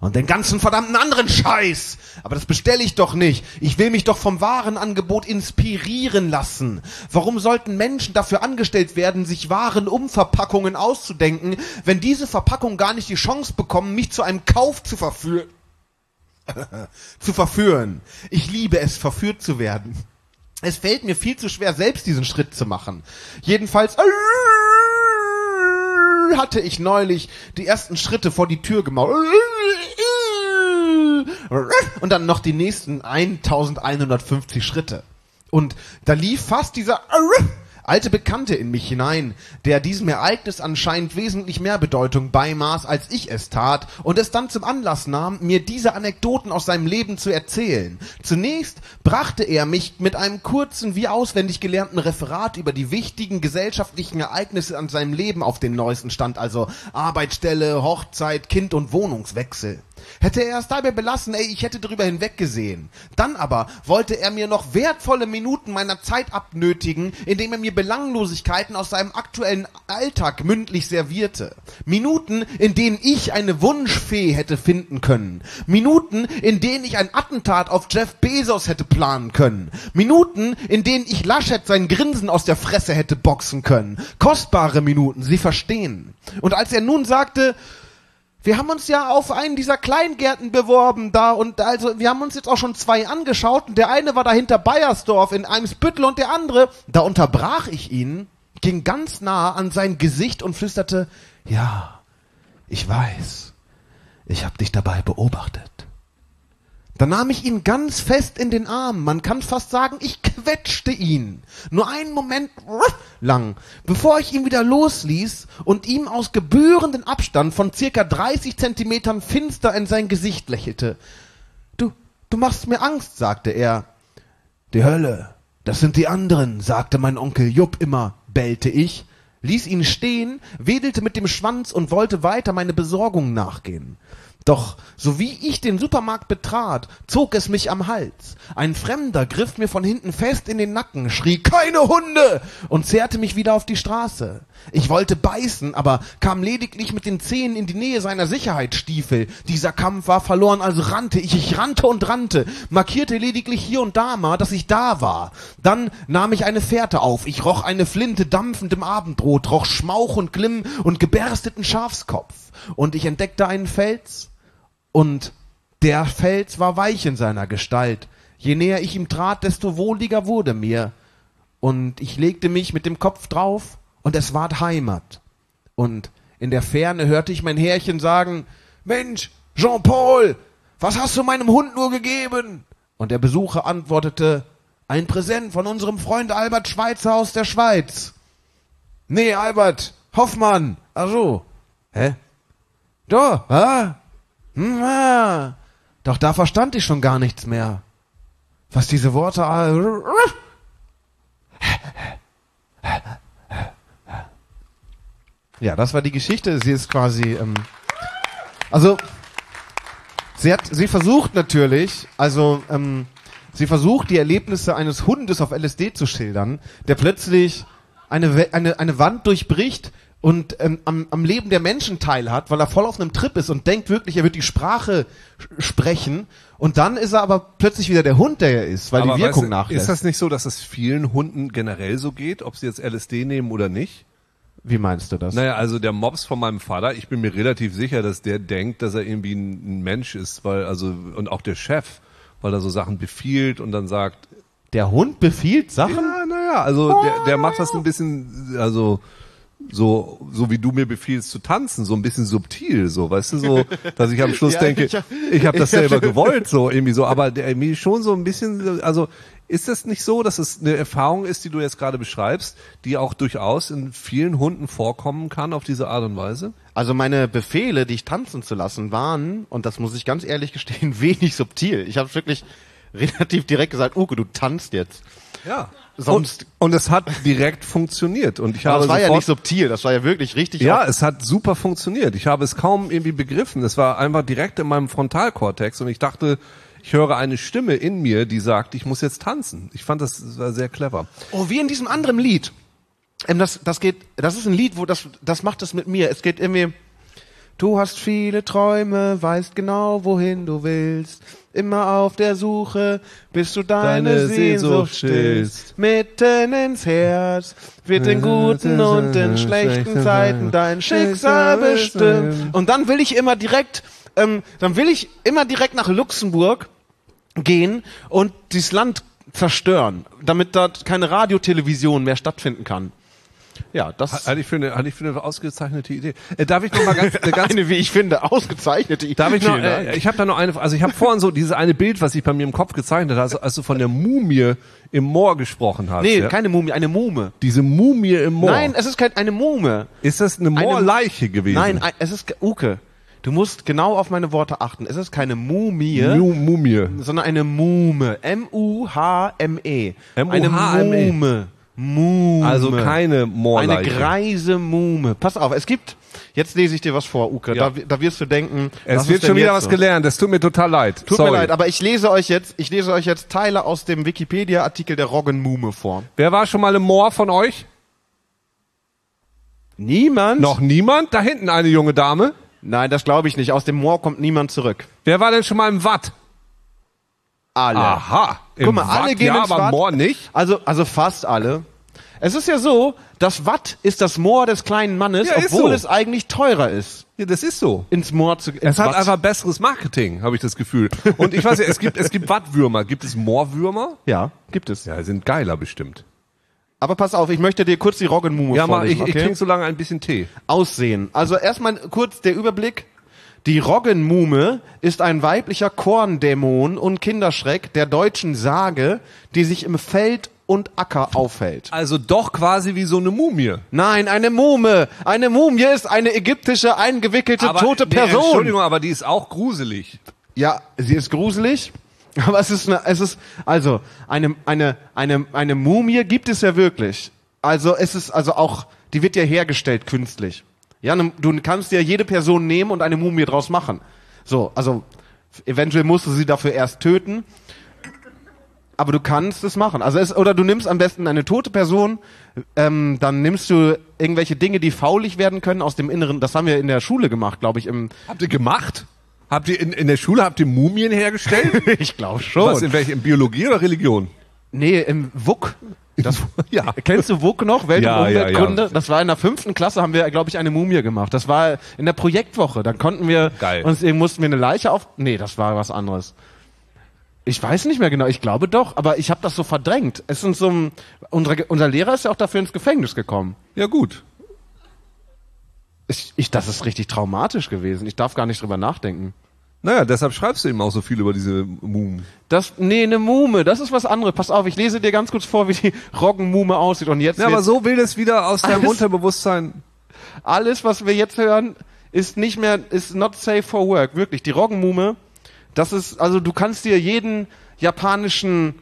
und den ganzen verdammten anderen Scheiß. Aber das bestelle ich doch nicht. Ich will mich doch vom Warenangebot inspirieren lassen. Warum sollten Menschen dafür angestellt werden, sich Warenumverpackungen auszudenken, wenn diese Verpackungen gar nicht die Chance bekommen, mich zu einem Kauf zu verführen? zu verführen. Ich liebe es, verführt zu werden. Es fällt mir viel zu schwer, selbst diesen Schritt zu machen. Jedenfalls hatte ich neulich die ersten Schritte vor die Tür gemacht. Und dann noch die nächsten 1150 Schritte. Und da lief fast dieser alte Bekannte in mich hinein, der diesem Ereignis anscheinend wesentlich mehr Bedeutung beimaß, als ich es tat, und es dann zum Anlass nahm, mir diese Anekdoten aus seinem Leben zu erzählen. Zunächst brachte er mich mit einem kurzen, wie auswendig gelernten Referat über die wichtigen gesellschaftlichen Ereignisse an seinem Leben auf den neuesten Stand, also Arbeitsstelle, Hochzeit, Kind und Wohnungswechsel. Hätte er es dabei belassen, ey, ich hätte drüber hinweggesehen. Dann aber wollte er mir noch wertvolle Minuten meiner Zeit abnötigen, indem er mir Belanglosigkeiten aus seinem aktuellen Alltag mündlich servierte. Minuten, in denen ich eine Wunschfee hätte finden können. Minuten, in denen ich ein Attentat auf Jeff Bezos hätte planen können. Minuten, in denen ich Laschet sein Grinsen aus der Fresse hätte boxen können. Kostbare Minuten, Sie verstehen. Und als er nun sagte, wir haben uns ja auf einen dieser Kleingärten beworben da und also wir haben uns jetzt auch schon zwei angeschaut und der eine war da hinter Bayersdorf in Eimsbüttel und der andere, da unterbrach ich ihn, ging ganz nah an sein Gesicht und flüsterte, ja, ich weiß, ich hab dich dabei beobachtet. Dann nahm ich ihn ganz fest in den Arm. Man kann fast sagen, ich quetschte ihn. Nur einen Moment lang, bevor ich ihn wieder losließ und ihm aus gebührenden Abstand von circa 30 Zentimetern finster in sein Gesicht lächelte. Du, du machst mir Angst, sagte er. Die Hölle, das sind die anderen, sagte mein Onkel Jupp immer, bellte ich, ließ ihn stehen, wedelte mit dem Schwanz und wollte weiter meine Besorgung nachgehen. Doch so wie ich den Supermarkt betrat, zog es mich am Hals. Ein Fremder griff mir von hinten fest in den Nacken, schrie keine Hunde und zerrte mich wieder auf die Straße. Ich wollte beißen, aber kam lediglich mit den Zähnen in die Nähe seiner Sicherheitsstiefel. Dieser Kampf war verloren, also rannte ich, ich rannte und rannte, markierte lediglich hier und da mal, dass ich da war. Dann nahm ich eine Fährte auf, ich roch eine Flinte dampfend im Abendrot, roch Schmauch und Glimm und gebersteten Schafskopf. Und ich entdeckte einen Fels, und der Fels war weich in seiner Gestalt. Je näher ich ihm trat, desto wohliger wurde mir. Und ich legte mich mit dem Kopf drauf, und es ward Heimat. Und in der Ferne hörte ich mein Herrchen sagen, Mensch, Jean-Paul, was hast du meinem Hund nur gegeben? Und der Besucher antwortete, ein Präsent von unserem Freund Albert Schweitzer aus der Schweiz. Nee, Albert, Hoffmann. Ach so. Hä? Da, hä? Hm, ah. Doch da verstand ich schon gar nichts mehr. Was diese Worte. Ja, das war die Geschichte. Sie ist quasi. Ähm, also, sie hat, sie versucht natürlich, also, ähm, sie versucht die Erlebnisse eines Hundes auf LSD zu schildern, der plötzlich eine, eine, eine Wand durchbricht, und ähm, am, am Leben der Menschen teilhat, weil er voll auf einem Trip ist und denkt wirklich, er wird die Sprache sprechen und dann ist er aber plötzlich wieder der Hund, der er ist, weil aber die Wirkung weißt, nachlässt. Ist das nicht so, dass es vielen Hunden generell so geht, ob sie jetzt LSD nehmen oder nicht? Wie meinst du das? Naja, also der Mops von meinem Vater, ich bin mir relativ sicher, dass der denkt, dass er irgendwie ein Mensch ist, weil also und auch der Chef, weil er so Sachen befiehlt und dann sagt, der Hund befiehlt Sachen? Ja, naja, ja, also der, der macht das ein bisschen, also so so wie du mir befiehlst zu tanzen, so ein bisschen subtil, so, weißt du, so, dass ich am Schluss Ja, denke, ich hab- ich habe das ich hab- selber gewollt, so irgendwie so, aber der irgendwie schon so ein bisschen, also ist das nicht so, dass es eine Erfahrung ist, die du jetzt gerade beschreibst, die auch durchaus in vielen Hunden vorkommen kann auf diese Art und Weise? Also meine Befehle, dich tanzen zu lassen, waren, und das muss ich ganz ehrlich gestehen, wenig subtil. Ich habe wirklich relativ direkt gesagt, Uke, du tanzt jetzt. Ja. Sonst- und, und es hat direkt funktioniert und ich Aber habe das war ja nicht subtil, das war ja wirklich richtig. Ja, es hat super funktioniert. Ich habe es kaum irgendwie begriffen. Es war einfach direkt in meinem Frontalkortex und ich dachte, ich höre eine Stimme in mir, die sagt, ich muss jetzt tanzen. Ich fand das, das war sehr clever. Oh, wie in diesem anderen Lied. Ähm, das, das geht, das ist ein Lied, wo das, das macht es mit mir. Es geht irgendwie, du hast viele Träume, weißt genau, wohin du willst. Immer auf der Suche, bis du deine, Deine Sehnsucht stillst. Mitten ins Herz wird in guten und in schlechten Zeiten dein Schicksal bestimmt. Und dann will ich immer direkt, ähm, dann will ich immer direkt nach Luxemburg gehen und dieses Land zerstören, damit dort keine Radiotelevision mehr stattfinden kann. Ja, das Halte ich für eine, halte ich für eine ausgezeichnete Idee. Äh, darf ich noch mal ganz, äh, ganz eine, wie ich finde, ausgezeichnete Idee. Darf ich noch, äh, ich habe da noch eine, also ich habe vorhin so dieses eine Bild, was sich bei mir im Kopf gezeichnet hat, als, du von der Mumie im Moor gesprochen hast. nee, ja? keine Mumie, eine Mume. Diese Mumie im Moor. Nein, es ist kein, eine Mume. ist das eine Moorleiche gewesen? Nein, ein- es ist, Uke, du musst genau auf meine Worte achten. Es ist keine Mumie, Mu Mumie. sondern eine Mume. M-U-H-M-E. Eine M-U-H-M-E. Mume. Mume. Also keine Eine Moorleiche. greise Mume. Pass auf, es gibt, jetzt lese ich dir was vor, Uke. Ja. Da, da wirst du denken, Es wird schon wieder was so? gelernt. Es tut mir total leid. Tut Sorry. mir leid, aber ich lese euch jetzt, ich lese euch jetzt Teile aus dem Wikipedia-Artikel der Roggenmume vor. Wer war schon mal im Moor von euch? Niemand? Noch niemand? Da hinten eine junge Dame. Nein, das glaube ich nicht. Aus dem Moor kommt niemand zurück. Wer war denn schon mal im Watt? Alle. Aha. Guck mal, Watt, alle gehen ja, ins aber Watt. Moor nicht. Also, also fast alle. Es ist ja so, das Watt ist das Moor des kleinen Mannes, Ja, ist obwohl so. es eigentlich teurer ist, Ja, das ist so. ins Moor zu ins Es hat Watt. einfach besseres Marketing, habe ich das Gefühl. Und ich weiß ja, es gibt, es gibt Wattwürmer. Gibt es Moorwürmer? Ja, gibt es. Ja, sind geiler bestimmt. Aber pass auf, ich möchte dir kurz die Roggenmume Ja, mal, ich, vorlesen, ich okay? trinke so lange ein bisschen Tee. Aussehen. Also erstmal kurz der Überblick. Die Roggenmume ist ein weiblicher Korndämon und Kinderschreck der deutschen Sage, die sich im Feld und Acker aufhält. Also doch quasi wie so eine Mumie. Nein, eine Mume. Eine Mumie ist eine ägyptische eingewickelte tote nee, Person. Entschuldigung, aber die ist auch gruselig. Ja, sie ist gruselig. Aber es ist eine, es ist, also, eine, eine, eine, eine Mumie gibt es ja wirklich. Also, es ist, also auch, die wird ja hergestellt künstlich. Ja, ne, du kannst ja jede Person nehmen und eine Mumie draus machen. So, also, eventuell musst du sie dafür erst töten. Aber du kannst es machen. Also es, oder du nimmst am besten eine tote Person, ähm, dann nimmst du irgendwelche Dinge, die faulig werden können aus dem Inneren. Das haben wir in der Schule gemacht, glaube ich, im. Habt ihr gemacht? Habt ihr in, in der Schule habt ihr Mumien hergestellt? ich glaube schon. Was in welcher in Biologie oder Religion? Nee, im WUK. Das, Ja. Kennst du WUK noch? Welt- Ja, und Umweltkunde? ja. Das war in der fünften Klasse, haben wir, glaube ich, eine Mumie gemacht. Das war in der Projektwoche. Dann konnten wir Geil. uns, mussten wir eine Leiche auf. Nee, das war was anderes. Ich weiß nicht mehr genau, ich glaube doch, aber ich habe das so verdrängt. Es sind so ein, unsere, unser Lehrer ist ja auch dafür ins Gefängnis gekommen. Ja gut. Ich, ich, das ist richtig traumatisch gewesen. Ich darf gar nicht drüber nachdenken. Naja, deshalb schreibst du eben auch so viel über diese Mumen. Das, nee, eine Mume, das ist was anderes. Pass auf, ich lese dir ganz kurz vor, wie die Roggenmume aussieht. Und jetzt Ja, aber so will es wieder aus deinem Alles- Unterbewusstsein. alles, was wir jetzt hören, ist nicht mehr, ist not safe for work. Wirklich. Die Roggenmume, das ist, also du kannst dir jeden japanischen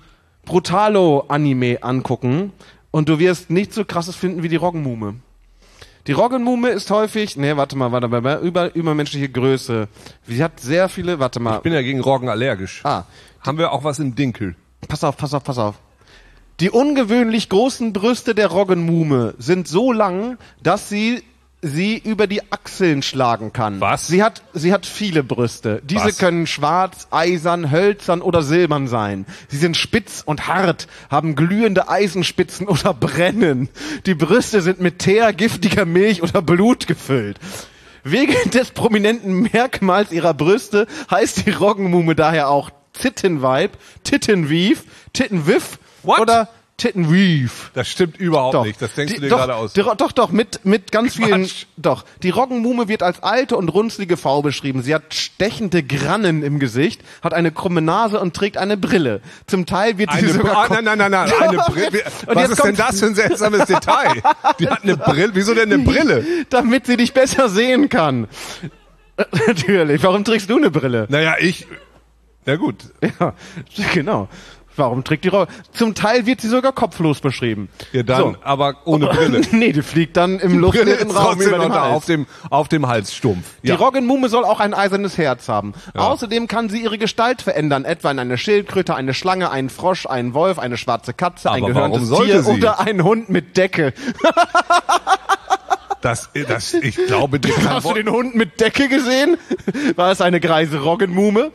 Brutalo-Anime angucken und du wirst nichts so krasses finden wie die Roggenmume. Die Roggenmume ist häufig, nee, warte mal, warte mal, über, übermenschliche Größe. Sie hat sehr viele, warte mal. Ich bin ja gegen Roggen allergisch. Ah, Haben wir auch was im Dinkel? Pass auf, pass auf, pass auf. Die ungewöhnlich großen Brüste der Roggenmume sind so lang, dass sie sie über die Achseln schlagen kann. Was? Sie hat, sie hat viele Brüste. Diese Was? können schwarz, eisern, hölzern oder silbern sein. Sie sind spitz und hart, haben glühende Eisenspitzen oder brennen. Die Brüste sind mit Teer, giftiger Milch oder Blut gefüllt. Wegen des prominenten Merkmals ihrer Brüste heißt die Roggenmume daher auch Tittenweib, Tittenwief, Tittenwiff What? oder Tittenweave. Das stimmt überhaupt Doch. nicht. Das denkst Die- du dir doch, gerade aus. die doch, doch, mit, mit ganz vielen, Quatsch. doch. Die Roggenmume wird als alte und runzlige Frau beschrieben. Sie hat stechende Grannen im Gesicht, hat eine krumme Nase und trägt eine Brille. Zum Teil wird sie Eine sogar... ah, nein, nein, nein, nein, eine Brille. Und Was ist denn das für ein seltsames Detail? Die hat eine Brille. Wieso denn eine Brille? damit sie dich besser sehen kann. Natürlich. Warum trägst du eine Brille? Naja, ich. Na gut. Ja, genau. Warum trägt die Roggen? Zum Teil wird sie sogar kopflos beschrieben. Ja, dann, So. aber ohne Brille. nee, die fliegt dann im luftleeren Raum über den Hals. auf dem, auf dem Halsstumpf. Die Roggenmume soll auch ein eisernes Herz haben. Außerdem kann sie ihre Gestalt verändern, etwa in eine Schildkröte, eine Schlange, einen Frosch, einen Wolf, eine schwarze Katze, ein Aber gehörntes warum sollte Tier sie? oder einen Hund mit Decke. Das, das, ich glaube, dir Hast du den Hund mit Decke gesehen? War es eine greise Roggenmume?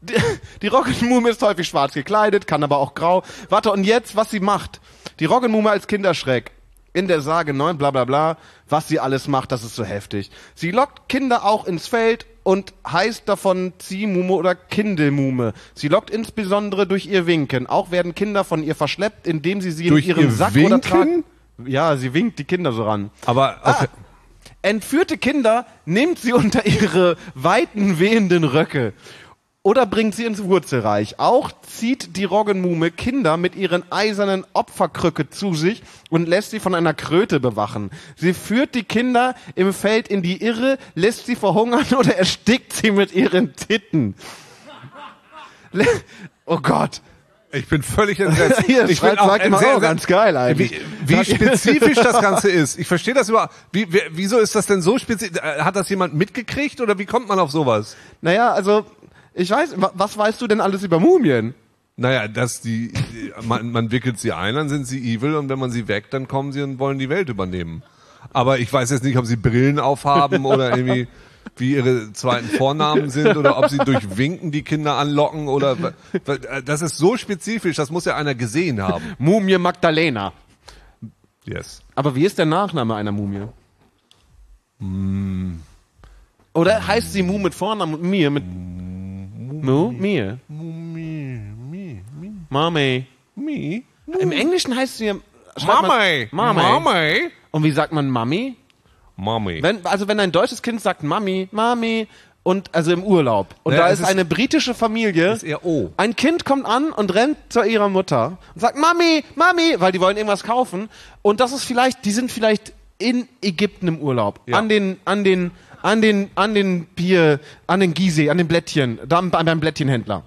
Die, die Roggenmume ist häufig schwarz gekleidet, kann aber auch grau. Warte, und jetzt, was sie macht. Die Roggenmume als Kinderschreck. In der Sage 9, bla bla bla, was sie alles macht, das ist so heftig. Sie lockt Kinder auch ins Feld und heißt davon Ziehmume oder Kindelmume. Sie lockt insbesondere durch ihr Winken. Auch werden Kinder von ihr verschleppt, indem sie sie Durch in ihren ihr Sack Winken? oder tragen. Ja, sie winkt die Kinder so ran. Aber, okay. Ah, entführte Kinder nimmt sie unter ihre weiten wehenden Röcke oder bringt sie ins Wurzelreich. Auch zieht die Roggenmume Kinder mit ihren eisernen Opferkrücke zu sich und lässt sie von einer Kröte bewachen. Sie führt die Kinder im Feld in die Irre, lässt sie verhungern oder erstickt sie mit ihren Titten. Le- Oh Gott. ich bin völlig entsetzt. Hier, ich schreibt, sagt immer, oh, ganz geil eigentlich. Wie, wie spezifisch das Ganze ist. Ich verstehe das überhaupt. Wie, wie, wieso ist das denn so spezifisch? Hat das jemand mitgekriegt oder wie kommt man auf sowas? Naja, also, ich weiß, wa- was weißt du denn alles über Mumien? Naja, dass die, man, man wickelt sie ein, dann sind sie evil und wenn man sie weckt, dann kommen sie und wollen die Welt übernehmen. Aber ich weiß jetzt nicht, ob sie Brillen aufhaben oder irgendwie wie ihre zweiten Vornamen sind oder ob sie durch Winken die Kinder anlocken oder das ist so spezifisch, das muss ja einer gesehen haben. Mumie Magdalena. Yes. Aber wie ist der Nachname einer Mumie? Hm. Oder heißt sie Mu mit Vornamen und Mir mit Mu? Mir. Mami. Me? Im Englischen heißt sie. Man, Mami. Mami. Und wie sagt man Mami? Mami. Wenn, also wenn ein deutsches Kind sagt Mami, Mami und also im Urlaub und Ja, da ist ist- eine britische Familie, ist eher O. ein Kind kommt an und rennt zu ihrer Mutter und sagt Mami, Mami, weil die wollen irgendwas kaufen und das ist vielleicht, die sind vielleicht in Ägypten im Urlaub, Ja. an den an den an den an den Bier, an den Gizeh, an den Blättchen, da beim Blättchenhändler.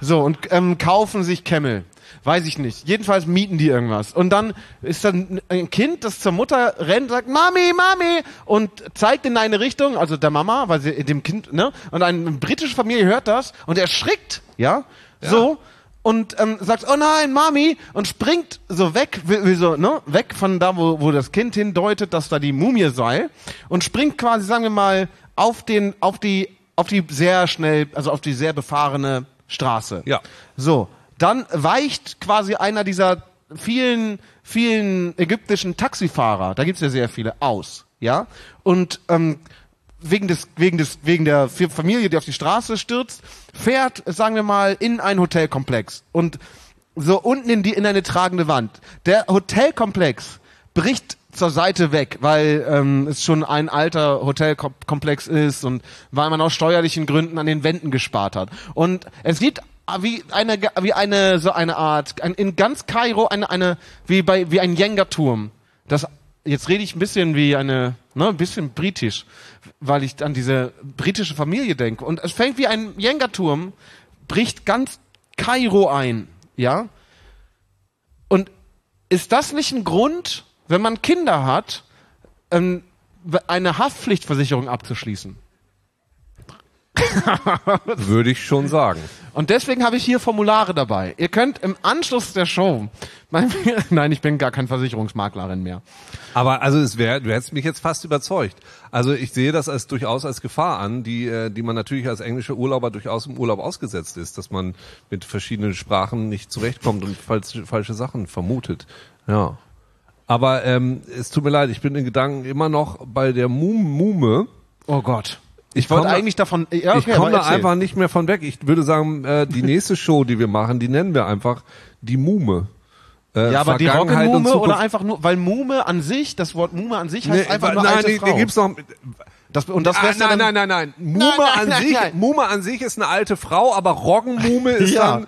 So und ähm, kaufen sich Camel. Weiß ich nicht. Jedenfalls mieten die irgendwas. Und dann ist dann ein Kind, das zur Mutter rennt, sagt Mami, Mami und zeigt in eine Richtung, also der Mama, weil sie dem Kind, ne? Und eine britische Familie hört das und erschrickt, ja, so und ähm, sagt, oh nein, Mami und springt so weg, will, will so, ne, weg von da, wo, wo das Kind hindeutet, dass da die Mumie sei und springt quasi, sagen wir mal, auf den, auf die, auf die sehr schnell, also auf die sehr befahrene Straße. Ja. So, dann weicht quasi einer dieser vielen, vielen ägyptischen Taxifahrer, da gibt's ja sehr viele, aus, ja, und ähm, wegen des, wegen des, wegen der Familie, die auf die Straße stürzt, fährt, sagen wir mal, in einen Hotelkomplex und so unten in die, in eine tragende Wand. Der Hotelkomplex bricht zur Seite weg, weil ähm, es schon ein alter Hotelkomplex ist und weil man aus steuerlichen Gründen an den Wänden gespart hat. Und es gibt wie eine wie eine so eine Art ein, in ganz Kairo eine eine wie bei wie ein Jenga-Turm. Das jetzt rede ich ein bisschen wie eine ne ein bisschen britisch, weil ich an diese britische Familie denke und es fängt wie ein Jenga-Turm bricht ganz Kairo ein, ja? Und ist das nicht ein Grund, wenn man Kinder hat, ähm, eine Haftpflichtversicherung abzuschließen? Würde ich schon sagen. Und deswegen habe ich hier Formulare dabei. Ihr könnt im Anschluss der Show, nein, ich bin gar kein Versicherungsmaklerin mehr. Aber also es wäre, du hättest mich jetzt fast überzeugt. Also ich sehe das als durchaus als Gefahr an, die, äh, die man natürlich als englischer Urlauber durchaus im Urlaub ausgesetzt ist, dass man mit verschiedenen Sprachen nicht zurechtkommt und falsche, falsche Sachen vermutet. Ja. Aber ähm, es tut mir leid, ich bin in Gedanken immer noch bei der Mum Mume. Oh Gott. Ich Ich wollte da- eigentlich davon. Ja, ich okay, komme aber da einfach nicht mehr von weg. Ich würde sagen, äh, die nächste Show, die wir machen, die nennen wir einfach die Mume. äh, Ja, aber die Zukunft. oder einfach nur, weil Mume an sich, das Wort Mume an sich heißt Nee, einfach nur nein, alte nee, Frau. nee, gibt's noch. das, und das Ah, nein, dann, nein, nein, nein. Mume Nein, nein, an nein, sich, nein. Mume an sich ist eine alte Frau, aber Roggenmume ist Ja. dann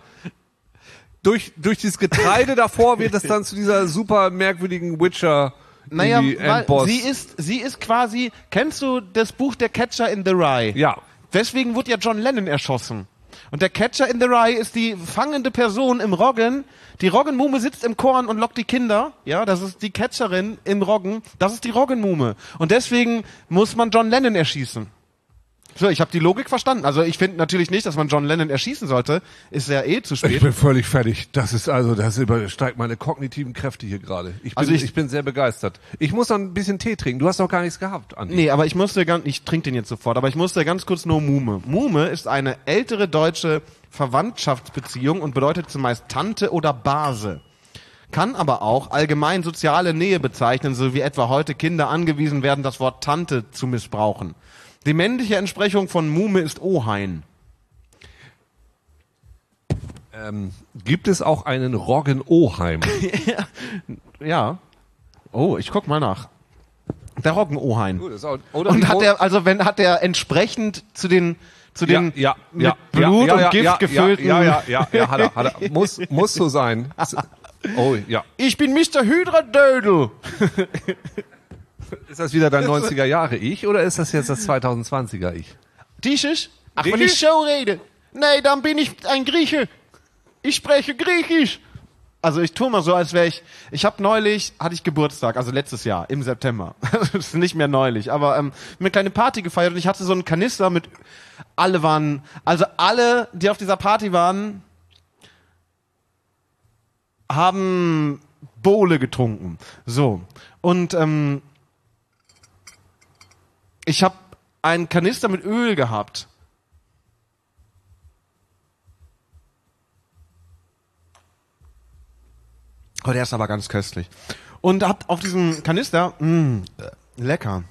durch durch dieses Getreide davor wird es dann zu dieser super merkwürdigen Witcher. Naja, weil sie ist, sie ist quasi, kennst du das Buch Der Catcher in the Rye? ja. Deswegen wurde ja John Lennon erschossen. Und der Catcher in the Rye ist die fangende Person im Roggen. Die Roggenmume sitzt im Korn und lockt die Kinder. Ja, das ist die Catcherin im Roggen. Das ist die Roggenmume. Und deswegen muss man John Lennon erschießen. So, ich habe die Logik verstanden. Also ich finde natürlich nicht, dass man John Lennon erschießen sollte. Ist ja eh zu Ich spät. bin völlig fertig. Das ist also, das übersteigt meine kognitiven Kräfte hier gerade. Ich bin, Also ich, ich- bin sehr begeistert. Ich muss noch ein bisschen Tee trinken. Du hast doch gar nichts gehabt, Andi. Nee, aber ich musste ganz, ich trinke den jetzt sofort, aber ich musste ganz kurz nur Mume. Mume ist eine ältere deutsche Verwandtschaftsbeziehung und bedeutet zumeist Tante oder Base. Kann aber auch allgemein soziale Nähe bezeichnen, so wie etwa heute Kinder angewiesen werden, das Wort Tante zu missbrauchen. Die männliche Entsprechung von Mume ist Ohein. Ähm, gibt es auch einen Roggen-Oheim? Ja. Oh, ich guck mal nach. Der Roggenohein. Gut, das ist auch- oder Und hat Gro- er, also wenn, hat er entsprechend zu den, zu den ja, ja, mit ja, Blut ja, und ja, Gift ja, gefüllten Ja, ja, ja, ja, hat er, hat er. Muss, muss so sein. Oh, ja. Ich bin Mr. Hydra-Dödel. Ist das wieder dein 90er Jahre Ich oder ist das jetzt das 2020er Ich? Griechisch? Ach, wenn ich so rede. Nee, dann bin ich ein Grieche. Ich spreche Griechisch. Also ich tue mal so, als wäre ich. Ich habe neulich, hatte ich Geburtstag, also letztes Jahr im September. das ist nicht mehr neulich, aber ähm, eine kleine Party gefeiert und ich hatte so einen Kanister mit. Alle waren, also alle, die auf dieser Party waren, haben Bowle getrunken. So und ähm, ich habe einen Kanister mit Öl gehabt. Oh, der ist aber ganz köstlich. Und hab auf diesem Kanister, mh, äh, lecker.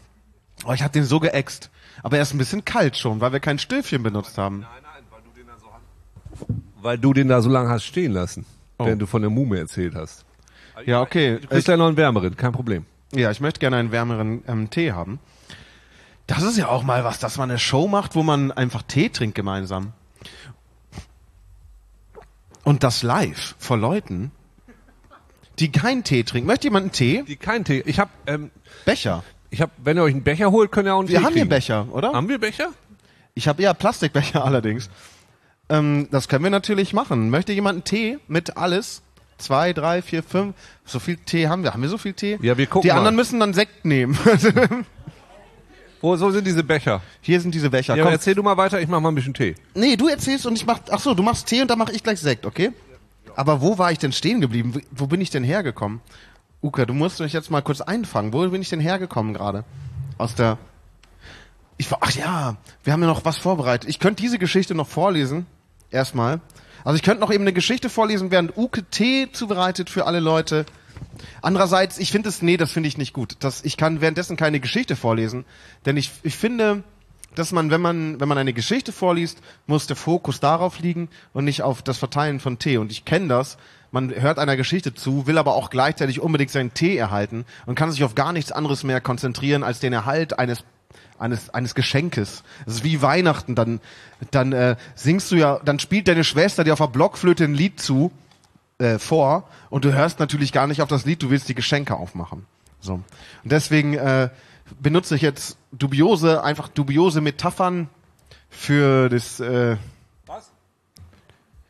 Oh, ich hab den so geäxt. Aber er ist ein bisschen kalt schon, weil wir kein Stöfchen benutzt haben. Weil du den da so lange hast stehen lassen, Oh. während du von der Mume erzählt hast. Ja, okay. Du kriegst ja noch einen wärmeren, kein Problem. Ja, ich möchte gerne einen wärmeren ähm, Tee haben. Das ist ja auch mal was, dass man eine Show macht, wo man einfach Tee trinkt gemeinsam. Und das live vor Leuten, die keinen Tee trinken. Möchte jemand einen Tee? Die kein Tee. Ich hab, ähm, Becher. ich hab, wenn ihr euch einen Becher holt, könnt ihr auch einen Wir Tee haben hier kriegen. Becher, oder? Haben wir Becher? Ich habe eher Plastikbecher allerdings. Ähm, das können wir natürlich machen. Möchte jemand einen Tee mit alles? Zwei, drei, vier, fünf. So viel Tee haben wir. Haben wir so viel Tee? Ja, wir gucken Die mal. anderen müssen dann Sekt nehmen. Wo, so sind diese Becher. Hier sind diese Becher. Ja, Komm. erzähl du mal weiter, ich mach mal ein bisschen Tee. Nee, du erzählst und ich mach. Ach so, du machst Tee und dann mache ich gleich Sekt, okay? Aber wo war ich denn stehen geblieben? Wo- bin ich denn hergekommen? Uka, du musst mich jetzt mal kurz einfangen. Wo bin ich denn hergekommen gerade? Aus der. Ich war. Ach ja, wir haben ja noch was vorbereitet. Ich könnte diese Geschichte noch vorlesen. Erstmal. Also ich könnte noch eben eine Geschichte vorlesen, während Uke Tee zubereitet für alle Leute. Andererseits, ich finde es, nee, das finde ich nicht gut. Das, ich kann währenddessen keine Geschichte vorlesen, denn ich, ich finde, dass man, wenn man, wenn man eine Geschichte vorliest, muss der Fokus darauf liegen und nicht auf das Verteilen von Tee. Und ich kenne das. Man hört einer Geschichte zu, will aber auch gleichzeitig unbedingt seinen Tee erhalten und kann sich auf gar nichts anderes mehr konzentrieren als den Erhalt eines eines eines Geschenkes. Das ist wie Weihnachten. Dann dann äh, singst du ja, dann spielt deine Schwester dir auf der Blockflöte ein Lied zu äh, vor und du hörst natürlich gar nicht auf das Lied, du willst die Geschenke aufmachen. So. Und deswegen äh, benutze ich jetzt dubiose, einfach dubiose Metaphern für das. Äh, Was?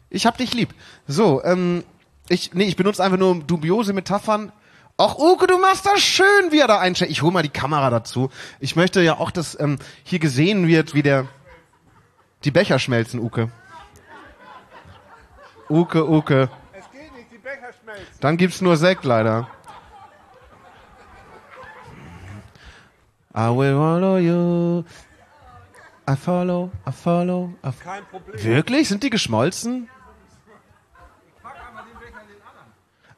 ich hab dich lieb. So, ähm, ich, nee, ich benutze einfach nur dubiose Metaphern. Ach, Uke, du machst das schön, wie er da einstellt. Ich hole mal die Kamera dazu. Ich möchte ja auch, dass ähm, hier gesehen wird, wie der die Becher schmelzen, Uke. Uke, Uke. Es geht nicht, die Becher schmelzen. Dann gibt's nur Sekt leider. I will follow you. I follow, I follow, I follow. Kein Problem. Wirklich? Sind die geschmolzen?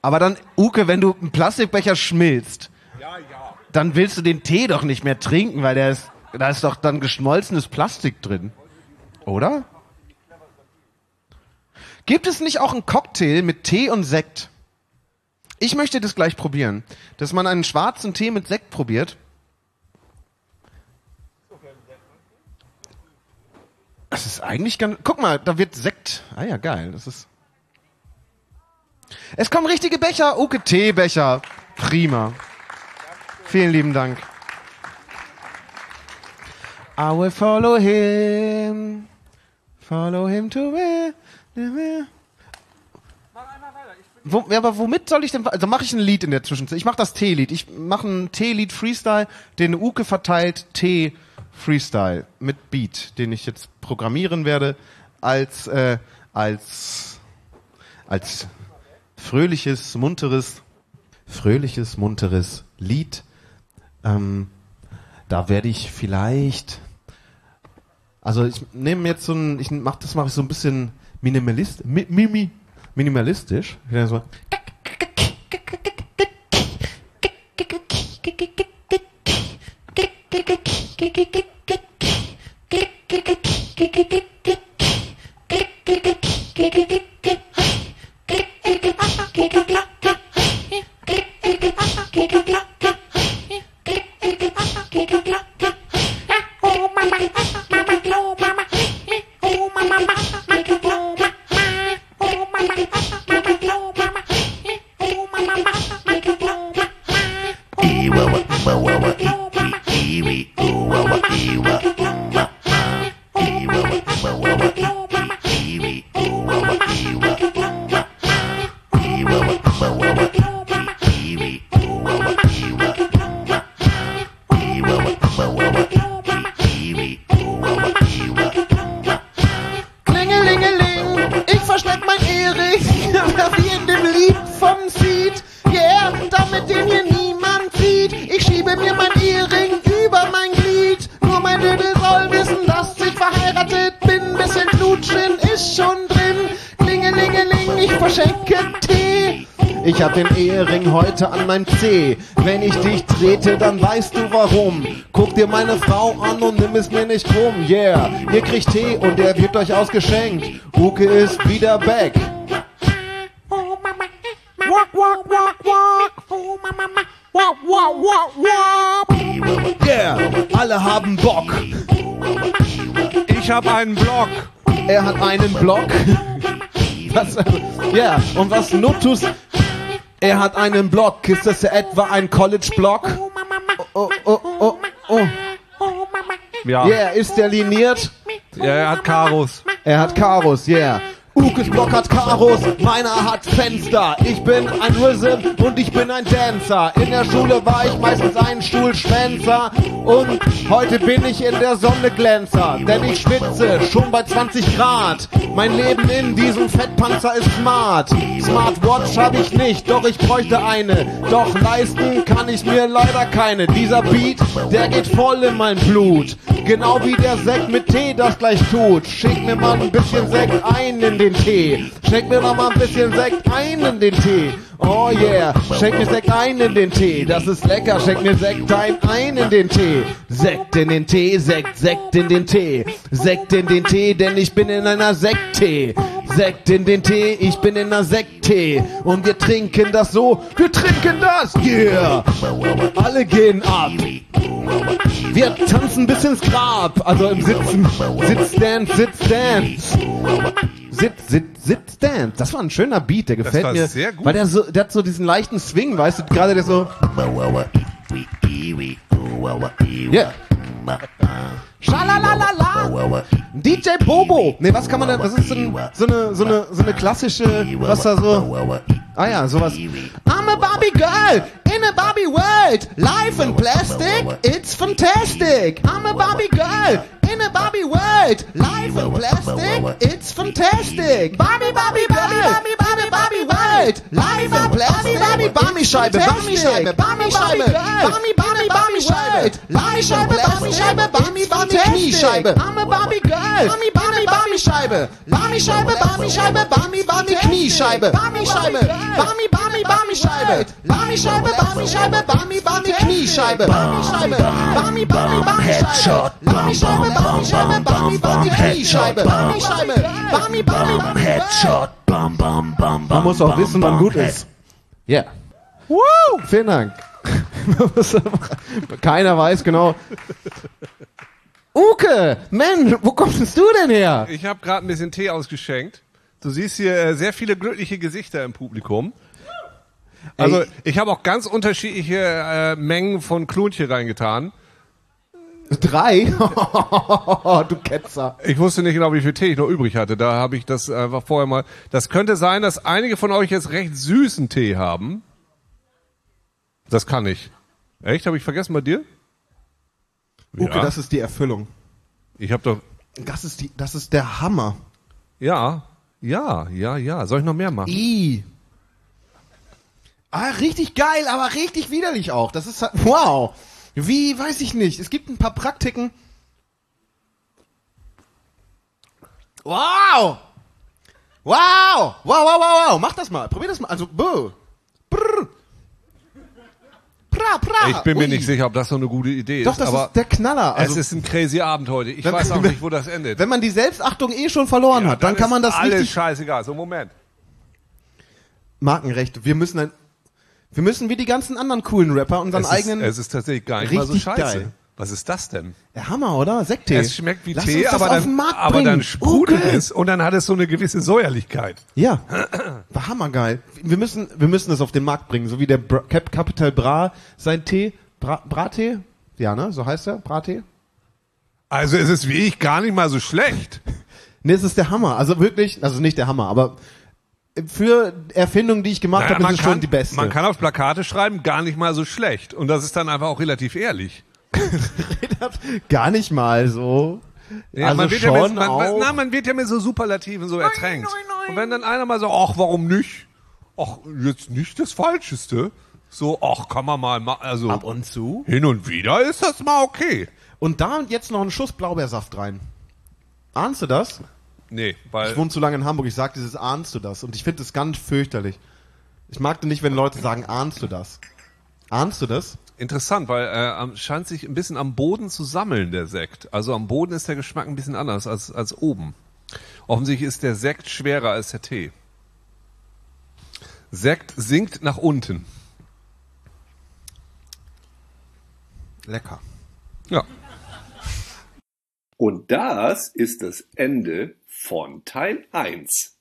Aber dann, Uke, wenn du einen Plastikbecher schmilzt, Ja, ja. dann willst du den Tee doch nicht mehr trinken, weil der ist, da ist doch dann geschmolzenes Plastik drin. Oder? Gibt es nicht auch einen Cocktail mit Tee und Sekt? Ich möchte das gleich probieren, dass man einen schwarzen Tee mit Sekt probiert. Das ist eigentlich ganz. Guck mal, da wird Sekt. Ah ja, geil. Das ist. Es kommen richtige Becher. Uke Teebecher. Prima. Vielen lieben Dank. I will follow him. Follow him to where. Wo, ja, aber womit soll ich denn? Also mache ich ein Lied in der Zwischenzeit. Ich mache das Teelied. Ich mache ein Teelied Freestyle, den Uke verteilt Tee Freestyle mit Beat, den ich jetzt programmieren werde als äh, als als fröhliches, munteres, fröhliches, munteres Lied. Ähm, da werde ich vielleicht, also ich nehme jetzt so ein, ich mach das mache ich so ein bisschen minimalist, mi, mimi, minimalistisch. Ich so, warum. Guck dir meine Frau an und nimm es mir nicht krumm. Yeah, ihr kriegt Tee und der wird euch ausgeschenkt. Uke ist wieder back. Yeah, alle haben Bock. Ich habe einen Blog. Er hat einen Block. Was? Ja, und was Notus? Er hat einen Block. Ist das etwa ein College-Block? Oh, oh, oh, oh. Ja. Yeah, ist der liniert? ja, er hat Karos. Er hat Karos, yeah. Ukes Block hat Karos, meiner hat Fenster. Ich bin ein Rhythm und ich bin ein Dancer. In der Schule war ich meistens ein Stuhlschwänzer. Und heute bin ich in der Sonne Glänzer. Denn ich schwitze schon bei 20 Grad. Mein Leben in diesem Fettpanzer ist smart. Smartwatch habe ich nicht, doch ich bräuchte eine. Doch leisten kann ich mir leider keine. Dieser Beat, der geht voll in mein Blut. Genau wie der Sekt mit Tee das gleich tut. Schick mir mal ein bisschen Sekt ein in den Tee. Schenk mir noch mal ein bisschen Sekt ein in den Tee. Oh yeah, schenk mir Sekt ein in den Tee. Das ist lecker, schenk mir Sekt ein, ein in den Tee. Sekt in den Tee, Sekt, Sekt in den Tee. Sekt in den Tee, denn ich bin in einer Sekttee. Sekt in den Tee, ich bin in einer Sekttee. Und wir trinken das so, wir trinken das, yeah. Alle gehen ab. Wir tanzen bis ins Grab, also im Sitzen. Sitzdance, Sitzdance. Sitz, Sitz, Sitzdance. Das war ein schöner Beat, der gefällt war mir. sehr gut. Weil der so, der hat so diesen leichten Swing, weißt du, gerade der so. Yeah. Schalalalala. DJ Bobo. Nee, was kann man denn, was ist denn so eine, so eine, so eine klassische, was da so, ah ja, sowas. I'm a Barbie girl in a Barbie world. Life in plastic, it's fantastic. I'm a Barbie girl in a Barbie world. Life in plastic, it's fantastic. Barbie, Barbie, Barbie, Barbie, Barbie, Barbie world. Life in plastic, Barbie, Barbie Scheibe, Barbie Scheibe, Barbie Scheibe, Barbie, Barbie, Barbie Scheibe. Life in Barbie Scheibe, Barbie, Barbie Kniescheibe. I'm a Barbie girl. Barbie, Barbie, Barbie Scheibe. Barbie Scheibe, Barbie Scheibe, Barbie, Barbie Kniescheibe. Barbie Scheibe, Barbie, Barbie, Barbie Scheibe. Barbie Scheibe, Barbie Scheibe, Barbie, Barbie Kniescheibe. Barbie Scheibe, Barbie, Barbie, Barbie Scheibe. Barbie Scheibe, Barbie Scheibe, Barbie, Barbie Kniescheibe. Barbie Scheibe, Barbie, Barbie, Headshot. Man muss auch wissen, wann gut ist. Yeah. Vielen Dank. Keiner weiß genau. Uke, Mensch, wo kommst du denn her? Ich habe gerade ein bisschen Tee ausgeschenkt. Du siehst hier äh, sehr viele glückliche Gesichter im Publikum. Also Ey. ich habe auch ganz unterschiedliche äh, Mengen von Klonchen reingetan. Drei? du Ketzer. Ich wusste nicht genau, wie viel Tee ich noch übrig hatte. Da habe ich das einfach vorher mal. Das könnte sein, dass einige von euch jetzt recht süßen Tee haben. Das kann ich. Echt? Habe ich vergessen bei dir? Uke, das ist die Erfüllung. Ich habe doch. Das ist die, das ist der Hammer. Ja, ja, ja, ja. Soll ich noch mehr machen? I. Ah, richtig geil, aber richtig widerlich auch. Das ist halt, wow. Wie, weiß ich nicht. Es gibt ein paar Praktiken. Wow. Wow. Wow, wow, wow, wow. Mach das mal. Probier das mal. Also, buh. Brr. Pra, pra. Ich bin mir Ui. nicht sicher, ob das so eine gute Idee Doch, ist. das aber ist der Knaller. Also, es ist ein crazy Abend heute. Ich Wenn- weiß auch nicht, wo das endet. wenn man die Selbstachtung eh schon verloren Ja, hat, dann, kann man das alles richtig scheißegal. So Moment. Markenrecht. Wir müssen ein, wir müssen wie die ganzen anderen coolen Rapper unseren Es eigenen. ist, es ist tatsächlich gar nicht mal so scheiße. geil. Was ist das denn? der Hammer, oder? Sekttee. Es schmeckt wie Lass Tee, aber dann, aber dann sprudelt Okay. es und dann hat es so eine gewisse Säuerlichkeit. Ja, war hammergeil. Wir müssen, wir müssen das auf den Markt bringen, so wie der Bra Cap Capital Bra sein Tee, Bra Brattee, ja ne, so heißt er, Brattee. Also es ist wie ich gar nicht mal so schlecht. Ne, es ist der Hammer. Also wirklich, also nicht der Hammer, aber für Erfindungen, die ich gemacht Naja, habe, ist es schon die beste. man kann auf Plakate schreiben, gar nicht mal so schlecht. Und das ist dann einfach auch relativ ehrlich. Gar nicht mal so. Ja, also man wird schon ja mit, man, auch. na, man wird ja mit so Superlativen so ertränkt. Und wenn dann einer mal so, ach, warum nicht? Ach, jetzt nicht das Falscheste. So, ach, kann man mal machen. Also, Ab und zu. hin und wieder ist das mal okay. Und da und jetzt noch einen Schuss Blaubeersaft rein. Ahnst du das? Nee, weil Ich wohne zu lange in Hamburg, ich sag dieses ahnst du das und ich finde das ganz fürchterlich. Ich mag nicht, wenn Leute sagen, ahnst du das? Ahnst du das? Interessant, weil äh, scheint sich ein bisschen am Boden zu sammeln, der Sekt. Also am Boden ist der Geschmack ein bisschen anders als, als oben. Offensichtlich ist der Sekt schwerer als der Tee. Sekt sinkt nach unten. Lecker. Ja. Und das ist das Ende von Teil 1.